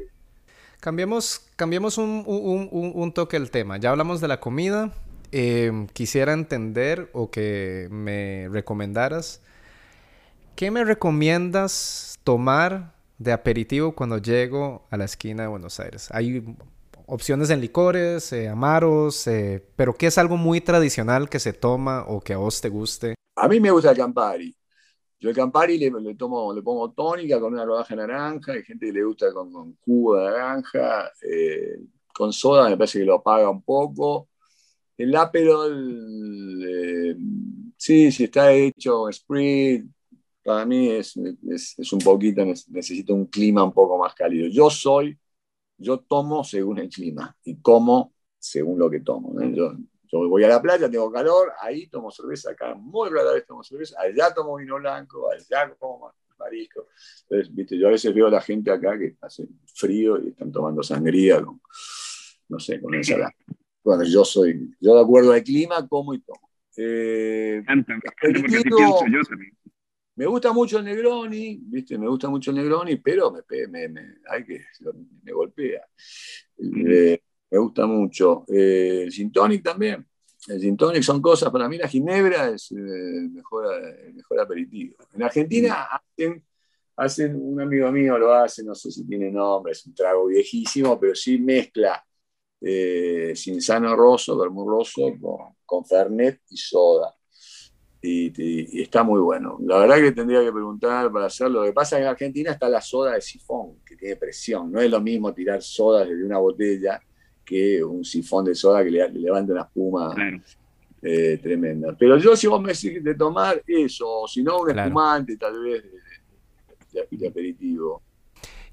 Cambiemos, cambiemos un, toque el tema. Ya hablamos de la comida. Eh, quisiera entender o que me recomendaras ¿Qué me recomiendas tomar de aperitivo cuando llego a la esquina de Buenos Aires? Hay opciones en licores, eh, amaros, eh, pero ¿qué es algo muy tradicional que se toma o que a vos te guste? A mí me gusta el Campari. Yo el Campari le, tomo, le pongo tónica con una rodaja naranja, hay gente que le gusta con, jugo de naranja, eh, con soda me parece que lo apaga un poco. El Aperol, eh, sí, si está hecho Sprit, para mí es, es, un poquito, necesito un clima un poco más cálido. Yo soy, yo tomo según el clima y como según lo que tomo. Yo, voy a la playa, tengo calor, ahí tomo cerveza, acá muy rara vez tomo cerveza, allá tomo vino blanco, allá como marisco. Entonces, viste, yo a veces veo a la gente acá que hace frío y están tomando sangría con, no sé, con ensalada. Bueno, yo soy, yo de acuerdo al clima, como y tomo. Eh, me gusta mucho el Negroni, ¿viste? Me gusta mucho el Negroni, pero me, me, me hay que, me golpea. Eh, me gusta mucho. Eh, el Gin Tonic también. El Gin Tonic son cosas, para mí la Ginebra es eh, el mejor, mejor aperitivo. En Argentina hacen, hacen, un amigo mío lo hace, no sé si tiene nombre, es un trago viejísimo, pero sí mezcla eh, Cinzano Rosso, Vermouth Rosso, con, con Fernet y soda y, está muy bueno. La verdad que tendría que preguntar para hacerlo. Lo que pasa es que en Argentina está la soda de sifón, que tiene presión. No es lo mismo tirar soda desde una botella que un sifón de soda que le, levanta una espuma eh, tremenda. Pero yo, si vos me decís de tomar eso, o si no, un espumante tal vez de, aperitivo.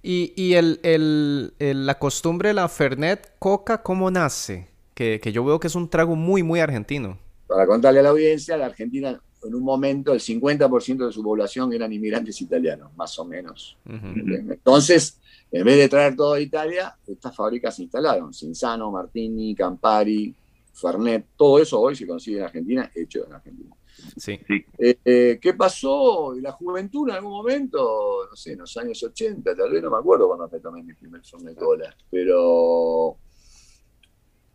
Y, y el, el, la costumbre de la Fernet Coca, ¿cómo nace? Que, que yo veo que es un trago muy, muy argentino para contarle a la audiencia, la Argentina en un momento el 50% de su población eran inmigrantes italianos, más o menos. Entonces, en vez de traer todo de Italia, estas fábricas se instalaron. Cinzano, Martini, Campari, Fernet, todo eso hoy se consigue en Argentina, hecho en Argentina. Sí. Eh, eh, ¿Qué pasó? La juventud en algún momento, no sé, en los años 80, tal vez no me acuerdo cuando me tomé mi primer Fernet Cola, pero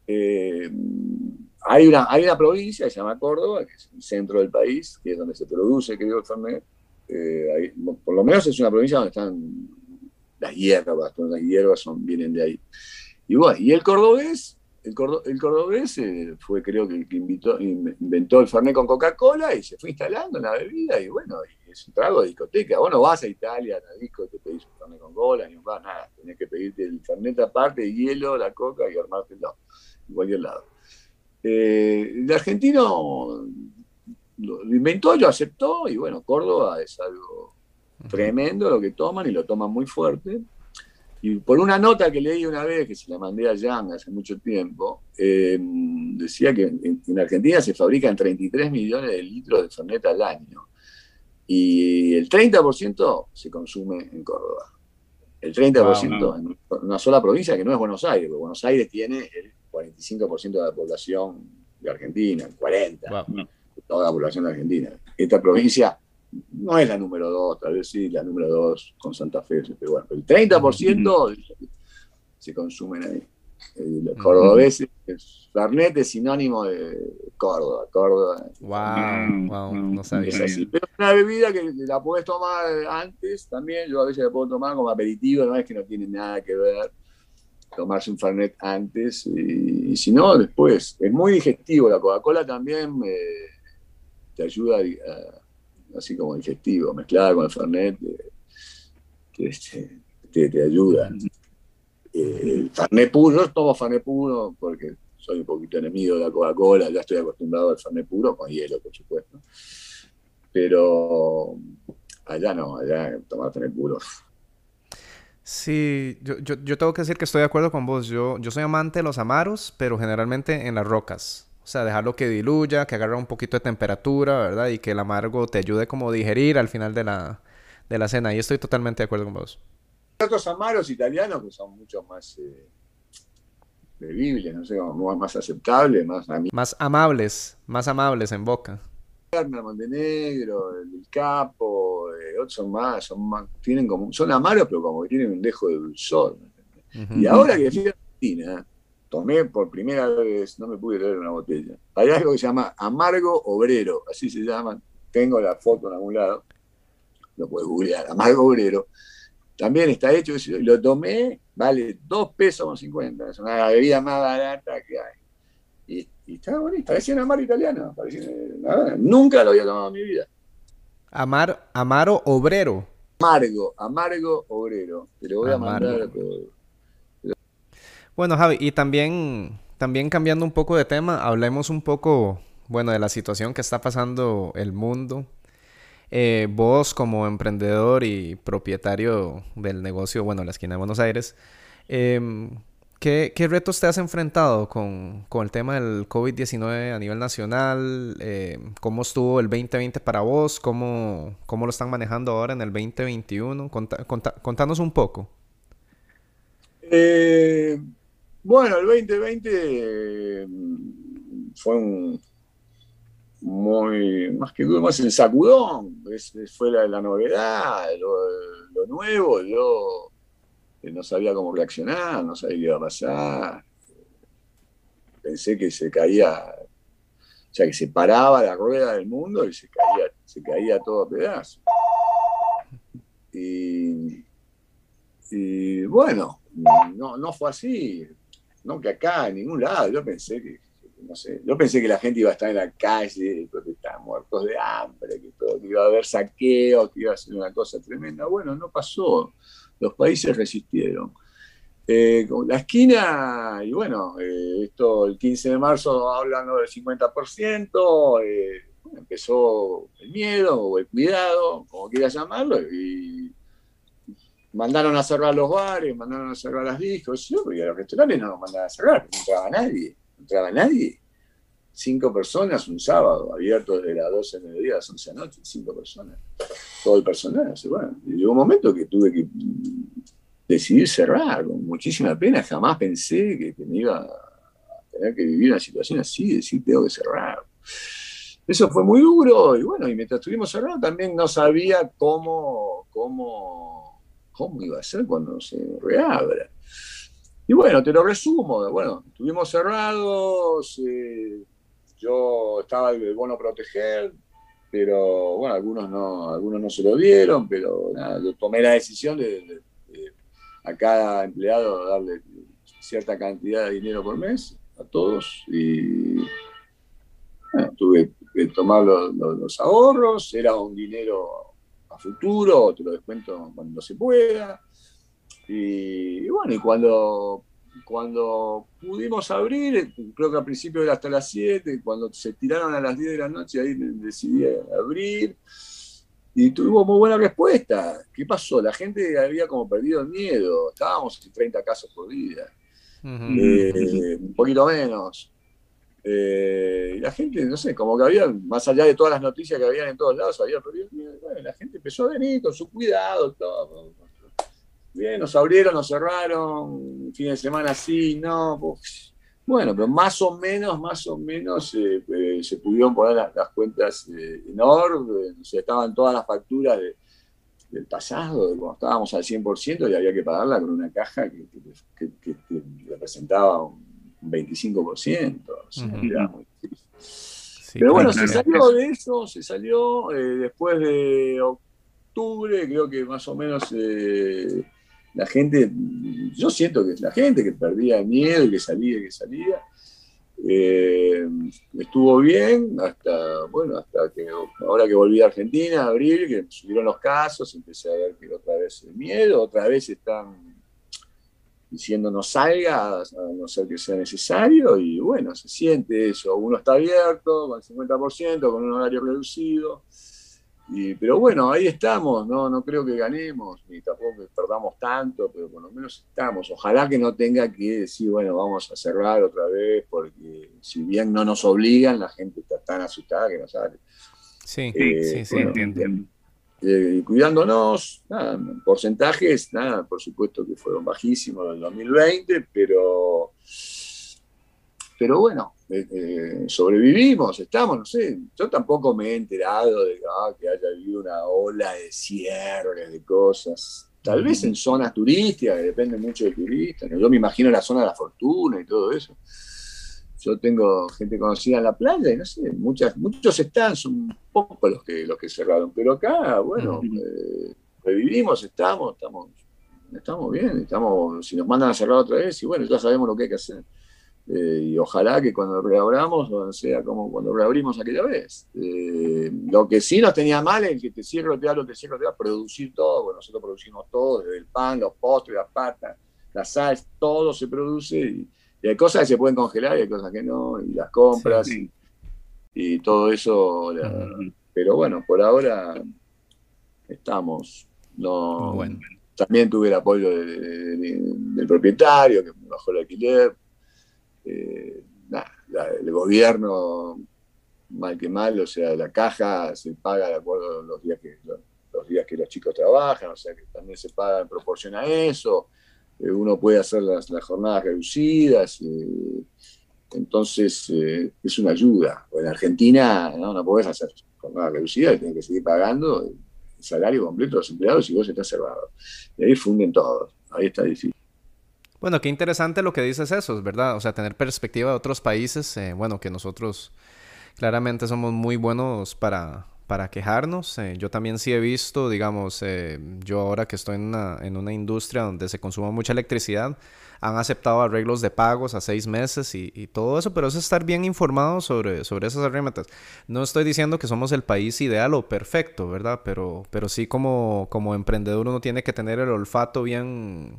eh, hay una, hay una provincia que se llama Córdoba, que es el centro del país, que es donde se produce, creo, el Fernet. Eh, por lo menos es una provincia donde están las hierbas, todas las hierbas son, vienen de ahí. Y bueno, y el cordobés, el, el cordobés eh, fue creo que el que invitó, inventó el Fernet con Coca-Cola y se fue instalando en la bebida y bueno, es un trago de discoteca. Vos no vas a Italia, a la disco, te pedís un Fernet con cola, ni vas nada. Tenés que pedirte el Fernet aparte, el hielo, la coca y armártelo en cualquier lado. Eh, el argentino lo, inventó, lo aceptó y bueno, Córdoba es algo tremendo lo que toman y lo toman muy fuerte. Y por una nota que leí una vez, que se la mandé a Jan hace mucho tiempo, eh, decía que en, Argentina se fabrican 33 millones de litros de Fernet al año. Y el 30% se consume en Córdoba. El 30% en una sola provincia que no es Buenos Aires, porque Buenos Aires tiene el 45% de la población de Argentina, 40%, toda la población de Argentina. Esta provincia no es la número 2, tal vez sí, la número 2 con Santa Fe, pero bueno, el 30% se consumen ahí. El cordobés, Fernet es sinónimo de Córdoba, Córdoba. Wow, wow, no sabía. Es así. Pero es una bebida que la puedes tomar antes también, yo a veces la puedo tomar como aperitivo, no es que no tiene nada que ver tomarse un Fernet antes y, si no, después. Es muy digestivo. La Coca-Cola también eh, te ayuda, así como digestivo, mezclada con el Fernet, que este, te, ayuda. Eh, el Fernet puro, yo tomo Fernet puro porque soy un poquito enemigo de la Coca-Cola, ya estoy acostumbrado al Fernet puro, con hielo, por supuesto. Pero allá no, allá tomar Fernet puro Sí, yo, yo, yo, tengo que decir que estoy de acuerdo con vos. Yo, yo soy amante de los amaros, pero generalmente en las rocas. O sea, dejarlo que diluya, que agarre un poquito de temperatura, ¿verdad? Y que el amargo te ayude como a digerir al final de la, de la cena. Y estoy totalmente de acuerdo con vos. Hay otros amaros italianos que son mucho más eh, bebibles, no sé, más aceptables, más... Más amables, más amables en boca. Montenegro, el Capo, eh, otros son más, son más, tienen como, son amaros, pero como que tienen un dejo de dulzor. Y ahora que fui a Argentina, tomé por primera vez, no me pude traer una botella. Hay algo que se llama amargo obrero, así se llama. Tengo la foto en algún lado, lo puedes googlear, amargo obrero. También está hecho, lo tomé, vale 2 pesos con 50, es una bebida más barata que hay. Y estaba bonito, parecía una mar italiana. nunca lo había tomado en mi vida. Amar, amaro obrero. Amargo, amargo obrero. Te lo voy a mandar. Bueno, Javi, y también, también cambiando un poco de tema, hablemos un poco, bueno, de la situación que está pasando el mundo. Eh, vos como emprendedor y propietario del negocio, bueno, la esquina de Buenos Aires, em, ¿qué, retos te has enfrentado con, el tema del COVID-19 a nivel nacional? Em, ¿Cómo estuvo el 2020 para vos? ¿Cómo, cómo lo están manejando ahora en el 2021? contanos un poco. Eh, bueno, el 2020 mm, fue un muy, más que duro, más el sacudón, fue la, novedad, lo, nuevo, eh, no sabía cómo reaccionar, no sabía qué iba a pasar, pensé que se caía, o sea, que se paraba la rueda del mundo y se caía, se caía todo a pedazos. Y, bueno, no, no fue así no que acá, en ningún lado. Yo pensé que, no sé, yo pensé que la gente iba a estar en la calle, porque estaban muertos de hambre, que, todo, iba a haber saqueo, que iba a ser una cosa tremenda. Bueno, no pasó. Los países resistieron. Eh, la esquina, y bueno, eh, esto el 15 de marzo hablando del 50%, eh, empezó el miedo o el cuidado, como quieras llamarlo, y mandaron a cerrar los bares, mandaron a cerrar las discos, y los restaurantes no nos mandaban a cerrar, no entraba nadie, no entraba nadie. Cinco personas un sábado, abierto desde las 12 de mediodía a las 11 de la noche, cinco personas, todo el personal. bueno, llegó un momento que tuve que decidir cerrar, con muchísima pena, jamás pensé que, me iba a tener que vivir una situación así, decir tengo que cerrar. Eso fue muy duro y bueno, y mientras estuvimos cerrados también no sabía cómo, cómo ¿cómo iba a ser cuando se reabra? Y bueno, te lo resumo, bueno, estuvimos cerrados, eh, yo estaba el bono proteger, pero bueno, algunos no, algunos no se lo dieron, pero yo tomé la decisión de, a cada empleado darle cierta cantidad de dinero por mes a todos y tuve que tomar los ahorros, era un dinero futuro, te lo descuento cuando se pueda. Y, bueno, y cuando, cuando pudimos abrir, creo que al principio era hasta las 7, cuando se tiraron a las 10 de la noche, ahí decidí abrir. Y tuvimos muy buena respuesta. ¿Qué pasó? La gente había como perdido el miedo. Estábamos en 30 casos por día. Eh, un poquito menos. Eh, la gente, no sé, como que había, más allá de todas las noticias que habían en todos lados, había bueno, la gente empezó a venir con su cuidado, todo. Bien, nos abrieron, nos cerraron, fin de semana sí, no. Pues, bueno, pero más o menos, más o menos eh, eh, se pudieron poner las, cuentas en orden, o sea, estaban todas las facturas del pasado, de cuando estábamos al 100% y había que pagarla con una caja que, que representaba un 25%. Pero bueno, se salió de eso, se salió eh, después de octubre, creo que más o menos eh, la gente, yo siento que es la gente que perdía miedo y que salía y que salía. Eh, estuvo bien hasta, bueno, hasta que ahora que volví a Argentina, abril, que subieron los casos, empecé a ver que otra vez el miedo, otra vez están diciendo no salga, a no ser que sea necesario, y bueno, se siente eso. Uno está abierto con el 50%, con un horario reducido. Y, pero bueno, ahí estamos, ¿no? no creo que ganemos, ni tampoco que perdamos tanto, pero por lo menos estamos. Ojalá que no tenga que decir, bueno, vamos a cerrar otra vez, porque si bien no nos obligan, la gente está tan asustada que no sale. Sí, eh, sí, sí, entiendo. Eh, cuidándonos, nada, porcentajes, nada, por supuesto que fueron bajísimos en el 2020, pero, pero bueno, eh, eh, sobrevivimos, estamos, no sé, yo tampoco me he enterado de ah, que haya habido una ola de cierres, de cosas, tal vez en zonas turísticas, que depende mucho de turistas, yo me imagino la zona de la fortuna y todo eso. Yo tengo gente conocida en la playa y no sé, muchas, muchos están, son pocos los que, los que cerraron, pero acá, bueno, eh, revivimos, estamos, estamos, estamos bien, estamos, si nos mandan a cerrar otra vez, y bueno, ya sabemos lo que hay que hacer. Eh, y ojalá que cuando reabramos sea como cuando reabrimos aquella vez. Eh, lo que sí nos tenía mal es que te cierro, te lo te cierro, te da, producir todo, bueno, nosotros producimos todo, desde el pan, los postres, las patas, la sal, todo se produce y, hay cosas que se pueden congelar y hay cosas que no, y las compras Y, todo eso. Pero bueno, por ahora estamos. No, También tuve el apoyo del propietario que me bajó el alquiler. Eh, el gobierno, mal que mal, o sea, la caja se paga de acuerdo a los días que los, días que los chicos trabajan, o sea que también se paga en proporción a eso. Eh, uno puede hacer las, jornadas reducidas. Eh, entonces, es una ayuda. En Argentina no, no podés hacer jornadas reducidas, tienes que seguir pagando el salario completo de los empleados y vos estás cerrado. Y ahí funden todos. Ahí está difícil. Bueno, qué interesante lo que dices eso, ¿verdad? O sea, tener perspectiva de otros países, eh, bueno, que nosotros claramente somos muy buenos para, para quejarnos. Eh, yo también sí he visto, digamos, eh, yo ahora que estoy en una, en una, industria donde se consuma mucha electricidad, han aceptado arreglos de pagos a seis meses y, todo eso, pero es estar bien informado sobre, sobre esas herramientas. No estoy diciendo que somos el país ideal o perfecto, ¿verdad? Pero, pero sí como, como emprendedor uno tiene que tener el olfato bien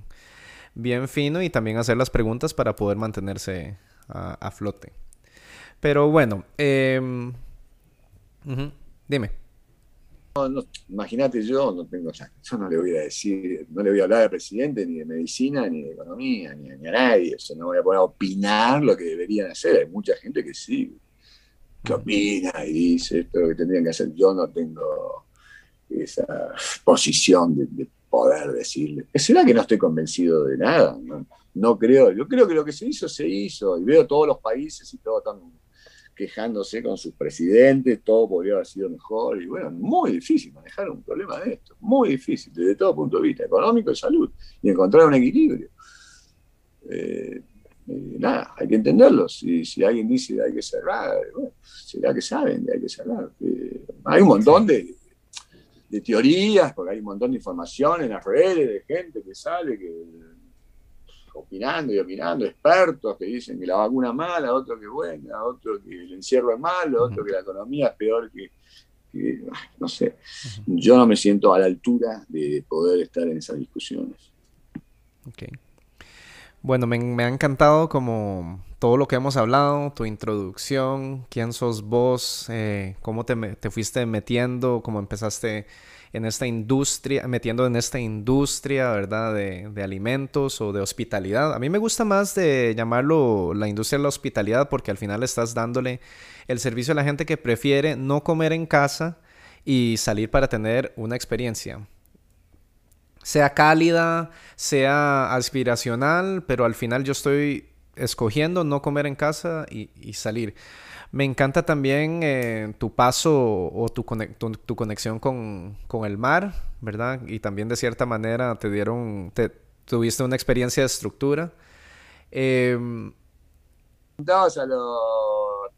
bien fino y también hacer las preguntas para poder mantenerse a, flote. Pero bueno, em, dime. Imagínate yo, no tengo, yo no le voy a decir, no le voy a hablar al presidente ni de medicina, ni de economía, ni, a nadie, o sea, no voy a poner a opinar lo que deberían hacer. Hay mucha gente que sí, que opina y dice esto lo que tendrían que hacer. Yo no tengo esa posición de poder decirle. ¿Será que no estoy convencido de nada? No, creo. Yo creo que lo que se hizo, se hizo. Y veo todos los países y todos están quejándose con sus presidentes, todo podría haber sido mejor. Y bueno, muy difícil manejar un problema de esto. Muy difícil, desde todo punto de vista, económico y salud. Y encontrar un equilibrio. Eh, eh, nada, hay que entenderlo. Si, si alguien dice que hay que cerrar, bueno, será que saben que hay que cerrar. Eh, hay un montón de, de teorías, porque hay un montón de información en las redes de gente que sale, que opinando y opinando, expertos que dicen que la vacuna es mala, otro que buena, otro que el encierro es malo, otro que la economía es peor que, no sé. Yo no me siento a la altura de poder estar en esas discusiones. Okay. Bueno, me, ha encantado como todo lo que hemos hablado, tu introducción, quién sos vos, eh, cómo te, te, fuiste metiendo, cómo empezaste en esta industria, metiendo en esta industria, ¿verdad? De, de, alimentos o de hospitalidad. A mí me gusta más de llamarlo la industria de la hospitalidad porque al final estás dándole el servicio a la gente que prefiere no comer en casa y salir para tener una experiencia sea cálida, sea aspiracional, pero al final yo estoy escogiendo no comer en casa y, salir. Me encanta también eh, tu paso o tu, conexión con, el mar, ¿verdad? Y también de cierta manera te dieron, te, tuviste una experiencia de estructura. Eh, a los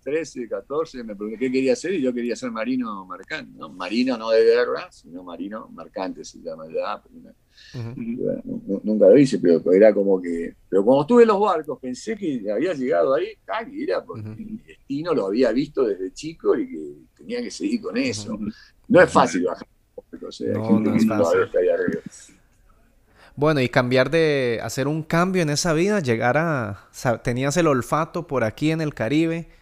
13, 14, me pregunté qué quería hacer y yo quería ser marino mercante. ¿no? Marino no de guerra, sino marino mercante se llama ya. nunca lo hice, pero, era como que. Pero cuando estuve en los barcos pensé que había llegado ahí, ah, era porque mi destino lo había visto desde chico y que tenía que seguir con eso. No es fácil bajar. O sea, no, no es fácil. Bueno, y cambiar de hacer un cambio en esa vida, llegar a. tenías el olfato por aquí en el Caribe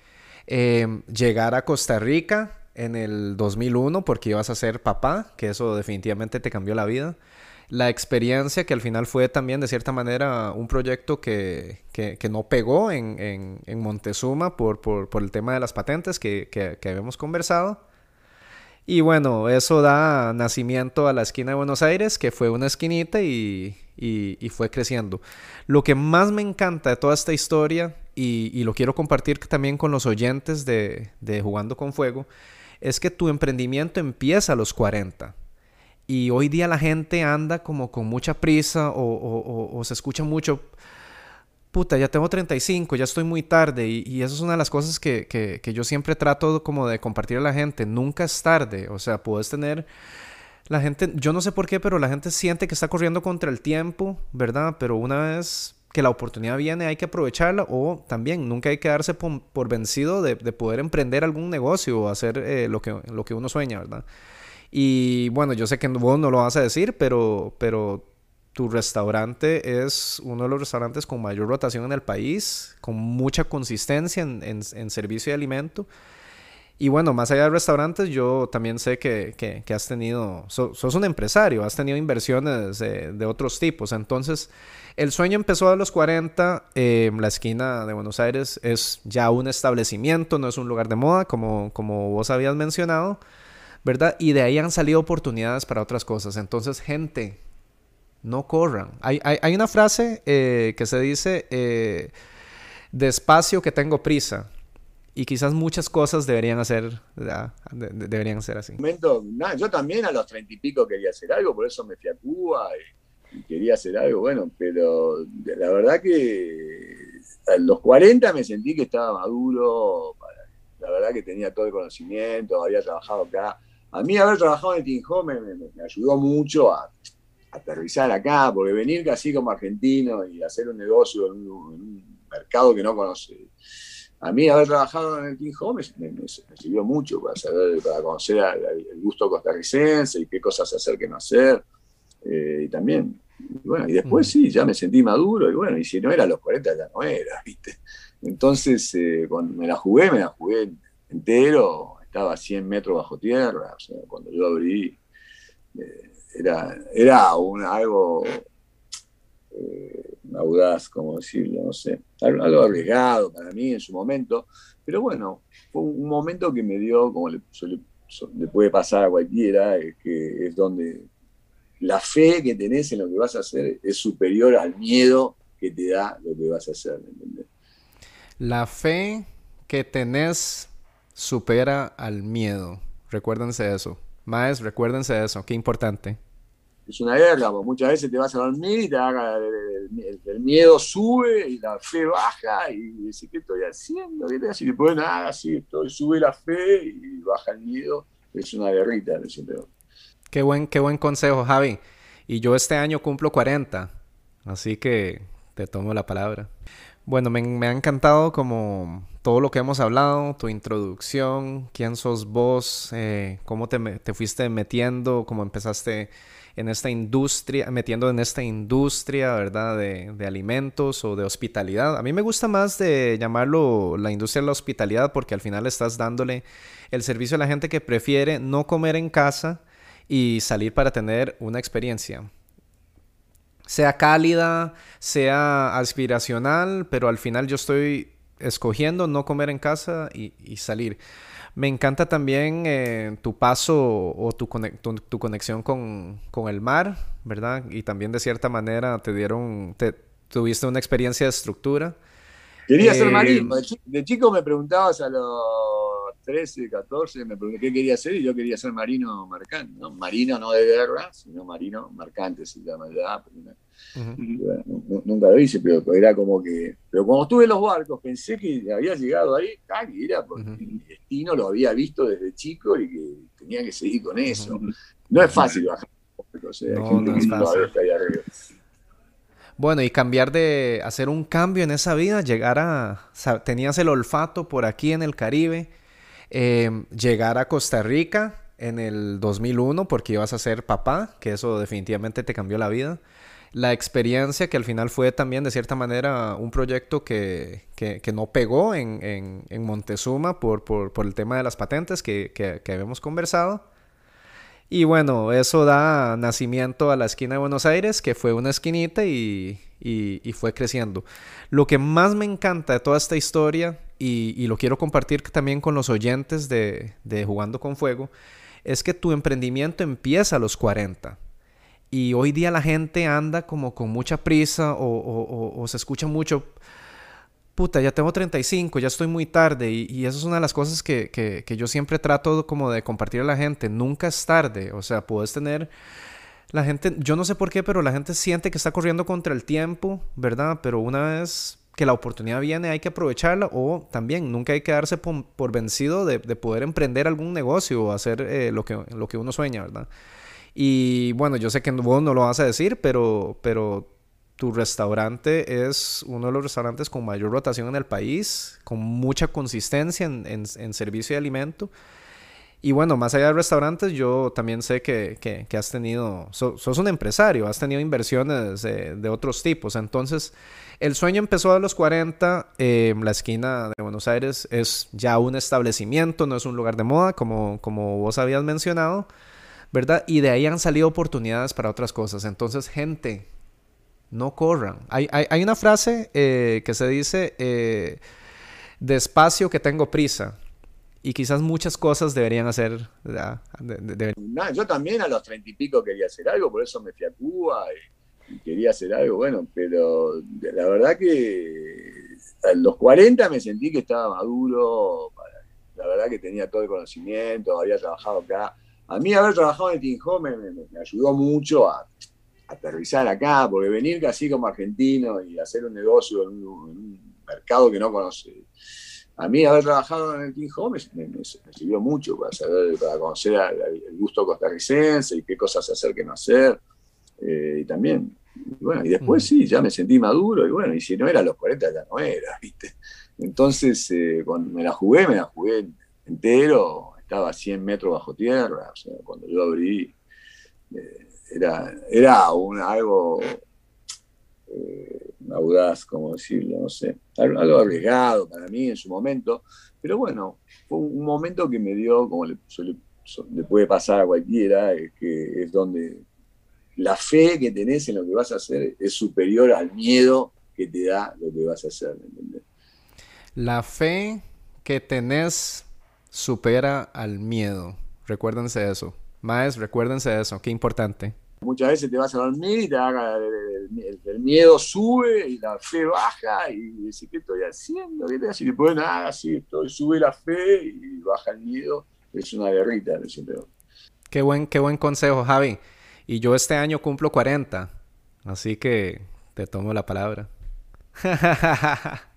Em, llegar a Costa Rica en el 2001 porque ibas a ser papá, que eso definitivamente te cambió la vida. La experiencia que al final fue también de cierta manera un proyecto que, que, no pegó en, en, en Montezuma por, por, por, el tema de las patentes que, que habíamos conversado. Y bueno, eso da nacimiento a la esquina de Buenos Aires, que fue una esquinita y, y, fue creciendo. Lo que más me encanta de toda esta historia, y, lo quiero compartir también con los oyentes de, de, Jugando con Fuego, es que tu emprendimiento empieza a los 40. Y hoy día la gente anda como con mucha prisa o, se escucha mucho puta, ya tengo 35, ya estoy muy tarde. Y, y eso es una de las cosas que, que, que, yo siempre trato como de compartir a la gente. Nunca es tarde. O sea, puedes tener... La gente, yo no sé por qué, pero la gente siente que está corriendo contra el tiempo, ¿verdad? Pero una vez que la oportunidad viene hay que aprovecharla o también nunca hay que darse por, vencido de, de, poder emprender algún negocio o hacer eh, lo, que, lo que uno sueña, ¿verdad? Y bueno, yo sé que vos no lo vas a decir, pero, pero tu restaurante es uno de los restaurantes con mayor rotación en el país, con mucha consistencia en, en, servicio de alimento. Y bueno, más allá de restaurantes, yo también sé que, que, has tenido, sos un empresario, has tenido inversiones de otros tipos. Entonces, el sueño empezó a los 40. Eh, la esquina de Buenos Aires es ya un establecimiento, no es un lugar de moda, como, como vos habías mencionado. ¿verdad? Y de ahí han salido oportunidades para otras cosas. Entonces, gente, no corran. Hay, una frase eh, que se dice, eh, despacio que tengo prisa. Y quizás muchas cosas deberían hacer, deberían ser así. Yo también a los treinta y pico quería hacer algo, por eso me fui a Cuba y, quería hacer algo, bueno, pero la verdad que a los 40 me sentí que estaba maduro, la verdad que tenía todo el conocimiento, había trabajado acá a mí haber trabajado en el Home me, ayudó mucho a, aterrizar acá, porque venir casi como argentino y hacer un negocio en un, mercado que no conoce. A mí haber trabajado en el Team Home me, sirvió mucho para saber, para conocer el gusto costarricense y qué cosas hacer, qué no hacer. Eh, y también, bueno, y después sí, ya me sentí maduro, y bueno, y si no era a los 40 ya no era, ¿viste? Entonces, eh, cuando me la jugué, me la jugué entero, estaba a 100 metros bajo tierra, o sea, cuando yo abrí, eh, era, era un, algo eh, audaz, como decirlo, no sé, algo, arriesgado para mí en su momento, pero bueno, fue un momento que me dio, como le, puede pasar a cualquiera, que es donde la fe que tenés en lo que vas a hacer es superior al miedo que te da lo que vas a hacer. La fe que tenés supera al miedo. Recuérdense eso. Más, recuérdense eso. Qué importante. Es una guerra, porque muchas veces te vas a dormir y te haga, el, miedo sube y la fe baja y dices, ¿qué estoy haciendo? ¿Qué haciendo? Y después nada, así estoy, sube la fe y baja el miedo. Es una guerrita, Qué buen, qué buen consejo, Javi. Y yo este año cumplo 40, así que te tomo la palabra. Bueno, me, ha encantado como todo lo que hemos hablado, tu introducción, quién sos vos, eh, cómo te, te, fuiste metiendo, cómo empezaste en esta industria, metiendo en esta industria, ¿verdad? De, de, alimentos o de hospitalidad. A mí me gusta más de llamarlo la industria de la hospitalidad porque al final estás dándole el servicio a la gente que prefiere no comer en casa y salir para tener una experiencia sea cálida, sea aspiracional, pero al final yo estoy escogiendo no comer en casa y, salir. Me encanta también eh, tu paso o tu, tu, conexión con, el mar, ¿verdad? Y también de cierta manera te dieron, te, tuviste una experiencia de estructura. Quería ser eh, marino. De chico me preguntabas a los 13, 14, me pregunté qué quería hacer y yo quería ser marino mercante. ¿no? Marino no de guerra, sino marino mercante se llama ya. Nunca lo hice, pero era como que. Pero cuando estuve en los barcos pensé que había llegado ahí, ah, era porque el destino lo había visto desde chico y que tenía que seguir con eso. No es fácil bajar. O sea, no, no es fácil. Bueno, y cambiar de hacer un cambio en esa vida, llegar a. tenías el olfato por aquí en el Caribe Em, llegar a Costa Rica en el 2001 porque ibas a ser papá, que eso definitivamente te cambió la vida. La experiencia que al final fue también de cierta manera un proyecto que, no pegó en, Montezuma por, el tema de las patentes que, que habíamos conversado. Y bueno, eso da nacimiento a la esquina de Buenos Aires, que fue una esquinita y, fue creciendo. Lo que más me encanta de toda esta historia, y, lo quiero compartir también con los oyentes de, Jugando con Fuego, es que tu emprendimiento empieza a los 40. Y hoy día la gente anda como con mucha prisa o se escucha mucho puta, ya tengo 35, ya estoy muy tarde. Y, eso es una de las cosas que, yo siempre trato como de compartir a la gente. Nunca es tarde. O sea, puedes tener... La gente, yo no sé por qué, pero la gente siente que está corriendo contra el tiempo, ¿verdad? Pero una vez que la oportunidad viene hay que aprovecharla o también nunca hay que darse por, vencido de, poder emprender algún negocio o hacer eh, lo, que, lo que uno sueña, ¿verdad? Y bueno, yo sé que vos no lo vas a decir, pero, pero tu restaurante es uno de los restaurantes con mayor rotación en el país, con mucha consistencia en, servicio de alimento. Y bueno, más allá de restaurantes, yo también sé que, que, has tenido, sos un empresario, has tenido inversiones de otros tipos. Entonces, el sueño empezó a los 40, eh, la esquina de Buenos Aires es ya un establecimiento, no es un lugar de moda, como, como vos habías mencionado, ¿verdad? Y de ahí han salido oportunidades para otras cosas. Entonces, gente, no corran. Hay, hay, una frase eh, que se dice, eh, despacio que tengo prisa. Y quizás muchas cosas deberían hacer. yo también a los treinta y pico quería hacer algo, por eso me fui a Cuba y, quería hacer algo, bueno, pero la verdad que a los 40 me sentí que estaba maduro, la verdad que tenía todo el conocimiento, había trabajado acá. A mí haber trabajado en Team Home me ayudó mucho a, aterrizar acá, porque venir casi como argentino y hacer un negocio en un, mercado que no conoce. A mí haber trabajado en el Home me, sirvió mucho para saber, para conocer el gusto costarricense y qué cosas hacer, qué no hacer. Eh, y también, bueno, y después mm. sí, ya me sentí maduro y bueno, y si no era a los 40 ya no era, ¿viste? Entonces, eh, cuando me la jugué, me la jugué entero, estaba a 100 metros bajo tierra, o sea, cuando yo abrí, eh, era, era algo eh, audaz, como decirlo, no sé, algo, arriesgado para mí en su momento, pero bueno, fue un momento que me dio, como le, puede pasar a cualquiera, que es donde la fe que tenés en lo que vas a hacer es superior al miedo que te da lo que vas a hacer, La fe que tenés supera al miedo. Recuérdense eso. Más, recuérdense eso, qué importante. Muchas veces te vas a dormir y te haga, el, miedo sube y la fe baja y dices, ¿qué estoy haciendo? ¿Qué estoy haciendo? Y después nada, así estoy, sube la fe y baja el miedo. Es una guerrita, Qué buen, qué buen consejo, Javi. Y yo este año cumplo 40, así que te tomo la palabra.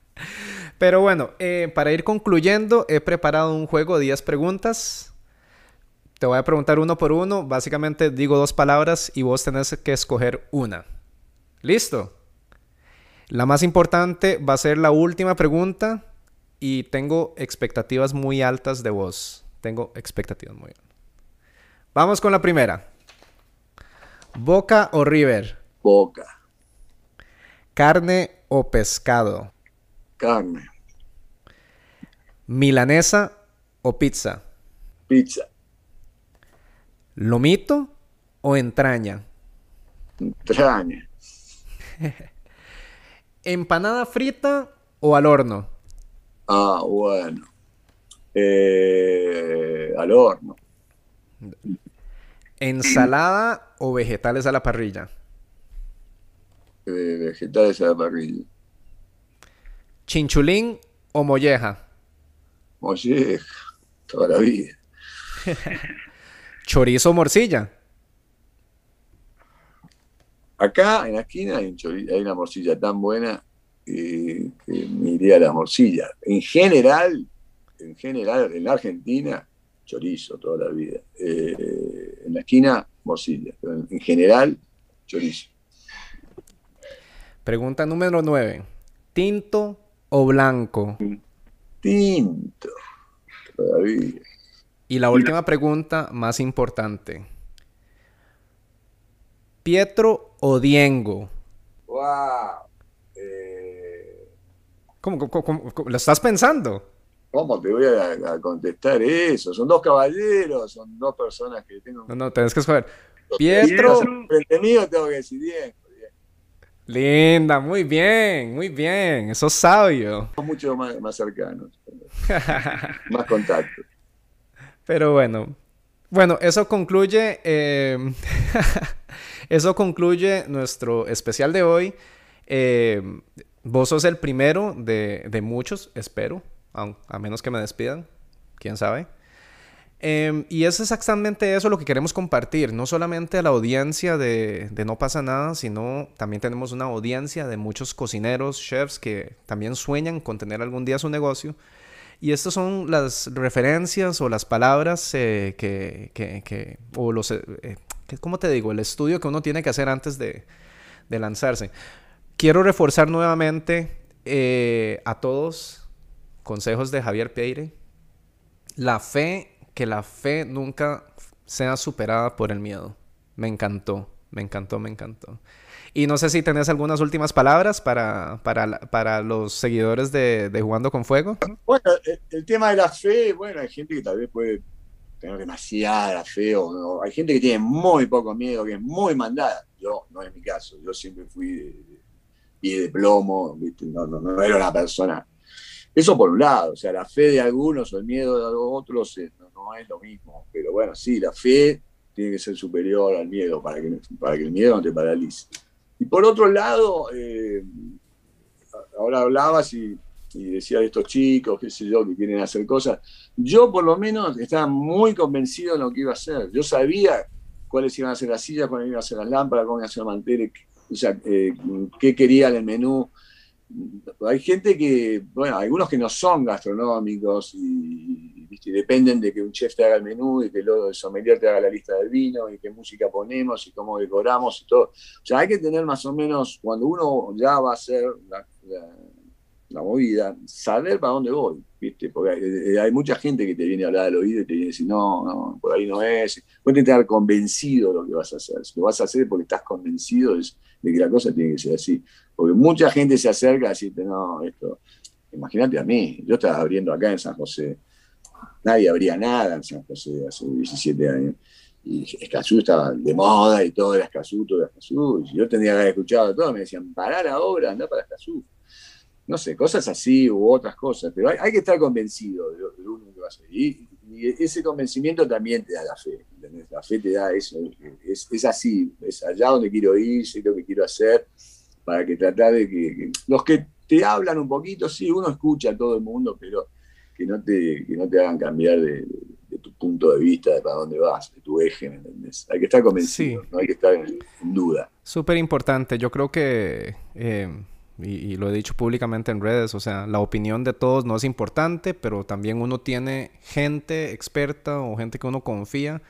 Pero bueno, eh, para ir concluyendo, he preparado un juego de 10 preguntas te voy a preguntar uno por uno. Básicamente digo dos palabras y vos tenés que escoger una. ¿Listo? La más importante va a ser la última pregunta y tengo expectativas muy altas de vos. Tengo expectativas muy altas. Vamos con la primera. ¿Boca o River? Boca. ¿Carne o pescado? Carne. ¿Milanesa o pizza? Pizza. ¿Lomito o entraña? Entraña. ¿Empanada frita o al horno? Ah, bueno. Eh, al horno. ¿Ensalada o vegetales a la parrilla? Eh, vegetales a la parrilla. ¿Chinchulín o molleja? Molleja, toda la vida. ¿Chorizo o morcilla? Acá en la esquina hay, una morcilla tan buena que me iría a la morcilla. En general, en general, en la Argentina, chorizo toda la vida. Eh, en la esquina, morcilla. Pero en, general, chorizo. Pregunta número 9. ¿Tinto o blanco? Tinto. Todavía. Y la última pregunta, más importante. ¿Pietro o Diengo? ¡Wow! Eh... ¿Cómo, cómo, lo estás pensando? ¿Cómo te voy a, contestar eso? Son dos caballeros, son dos personas que tengo. No, no, tenés que escoger. Pietro. Frente tengo que decir Diengo. Linda, muy bien, muy bien. Eso es sabio. Mucho más, más cercanos. más contacto. Pero bueno. Bueno, eso concluye. Em, eso concluye nuestro especial de hoy. Em, vos sos el primero de, muchos, espero. A, menos que me despidan. Quién sabe. Em, y es exactamente eso lo que queremos compartir, no solamente a la audiencia de, de, No pasa nada, sino también tenemos una audiencia de muchos cocineros, chefs que también sueñan con tener algún día su negocio y estas son las referencias o las palabras eh, que, que, o los, eh, eh, ¿cómo te digo? El estudio que uno tiene que hacer antes de, de lanzarse. Quiero reforzar nuevamente a todos consejos de Javier Peire. La fe que la fe nunca sea superada por el miedo. Me encantó, me encantó, me encantó. Y no sé si tenés algunas últimas palabras para, para, para los seguidores de, de, Jugando con Fuego. Bueno, el, el, tema de la fe, bueno, hay gente que tal vez puede tener demasiada fe o no. hay gente que tiene muy poco miedo, que es muy mandada. Yo, no es mi caso, yo siempre fui de, pie de plomo, ¿viste? No, no, no, era una persona. Eso por un lado, o sea, la fe de algunos o el miedo de otros eh, no, es lo mismo. Pero bueno, sí, la fe tiene que ser superior al miedo para que, para que el miedo no te paralice. Y por otro lado, eh, ahora hablabas y, y decía de estos chicos, qué sé yo, que quieren hacer cosas. Yo por lo menos estaba muy convencido de lo que iba a hacer. Yo sabía cuáles iban a ser las sillas, cuáles iban a ser las lámparas, cómo iban a ser los manteles, o sea, eh, qué querían el menú. Hay gente que, bueno, algunos que no son gastronómicos y, dependen de que un chef te haga el menú y que el sommelier te haga la lista del vino y qué música ponemos y cómo decoramos y todo. O sea, hay que tener más o menos, cuando uno ya va a hacer la, la movida, saber para dónde voy, ¿viste? Porque hay, hay, mucha gente que te viene a hablar al oído y te viene a decir, no, no, por ahí no es. Vos tenés que estar convencido de lo que vas a hacer. Si lo vas a hacer porque estás convencido de, de que la cosa tiene que ser así. Porque mucha gente se acerca a decirte, no, esto, imagínate a mí, yo estaba abriendo acá en San José, nadie abría nada en San José hace 17 años. Y Escazú estaba de moda y todo era Escazú, todo era Escazú. Y yo tendría que haber escuchado todo, me decían, parar ahora, anda para Escazú no sé, cosas así u otras cosas, pero hay, hay que estar convencido de lo, de lo que va a hacer. Y, y, ese convencimiento también te da la fe, ¿entendés? La fe te da eso, es, es, así, es allá donde quiero ir, sé lo que quiero hacer, para que tratar de que, que, los que te hablan un poquito, sí, uno escucha a todo el mundo, pero que no te, que no te hagan cambiar de, de, de tu punto de vista, de para dónde vas, de tu eje, ¿me entendés? Hay que estar convencido, sí. no hay que estar en, en duda. Súper importante, yo creo que... Eh y, y, lo he dicho públicamente en redes, o sea, la opinión de todos no es importante, pero también uno tiene gente experta o gente que uno confía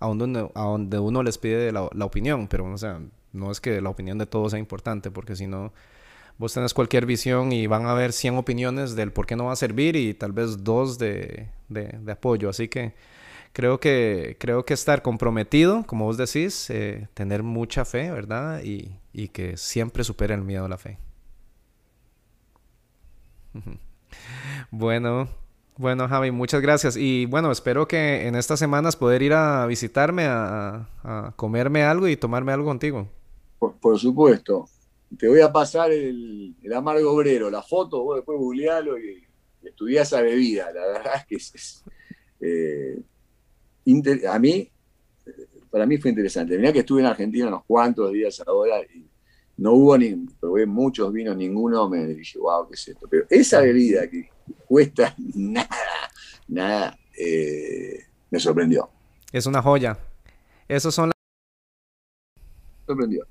a donde, a donde uno les pide la, la opinión, pero o sea, no es que la opinión de todos sea importante, porque si no, vos tenés cualquier visión y van a haber 100 opiniones del por qué no va a servir y tal vez dos de, de, de apoyo, así que creo que creo que estar comprometido, como vos decís, eh, tener mucha fe, ¿verdad? Y, y que siempre supere el miedo a la fe. Bueno, bueno, Javi, muchas gracias. Y bueno, espero que en estas semanas poder ir a visitarme, a, comerme algo y tomarme algo contigo. Por, por supuesto. Te voy a pasar el, amargo obrero, la foto, vos después googlealo y, y estudiá esa bebida. La verdad es que es, eh, a mí, para mí fue interesante. Mirá que estuve en Argentina unos cuantos días ahora y no hubo ni, probé muchos vinos, ninguno me dije, wow, ¿qué es esto? Pero esa bebida que cuesta nada, nada, eh, me sorprendió. Es una joya. Esos son las... Me sorprendió.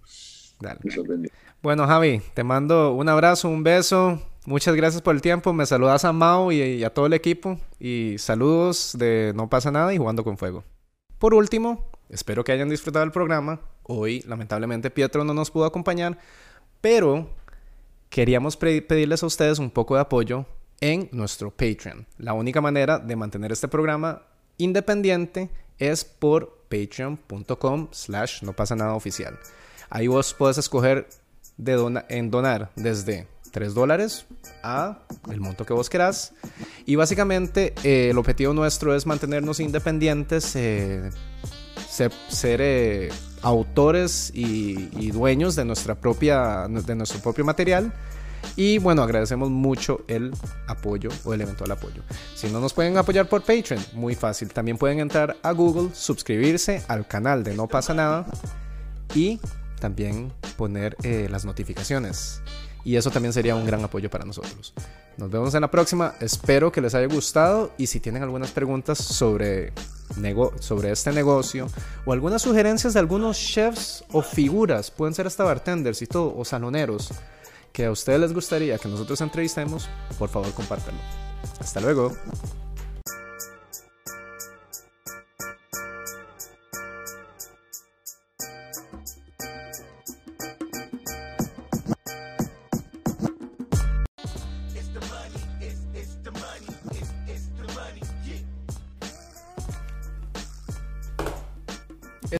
Dale. Me sorprendió. Bueno, Javi, te mando un abrazo, un beso. Muchas gracias por el tiempo. Me saludas a Mao y, y a todo el equipo. Y saludos de No pasa nada y jugando con fuego. Por último, espero que hayan disfrutado el programa. Hoy, lamentablemente, Pietro no nos pudo acompañar, pero queríamos pedirles a ustedes un poco de apoyo en nuestro Patreon. La única manera de mantener este programa independiente es por patreon.com slash no pasa nada oficial. Ahí vos puedes escoger de en donar desde 3 dólares a el monto que vos querás. Y básicamente eh, el objetivo nuestro es mantenernos independientes, eh, ser, ser eh, autores y, dueños de, nuestra propia, de nuestro propio material. Y bueno, agradecemos mucho el apoyo o el eventual apoyo. Si no nos pueden apoyar por Patreon, muy fácil. También pueden entrar a Google, suscribirse al canal de No pasa nada y también poner eh, las notificaciones. Y eso también sería un gran apoyo para nosotros. Nos vemos en la próxima. Espero que les haya gustado. Y si tienen algunas preguntas sobre, sobre este negocio o algunas sugerencias de algunos chefs o figuras, pueden ser hasta bartenders y todo, o saloneros, que a ustedes les gustaría que nosotros entrevistemos, por favor compártanlo. Hasta luego.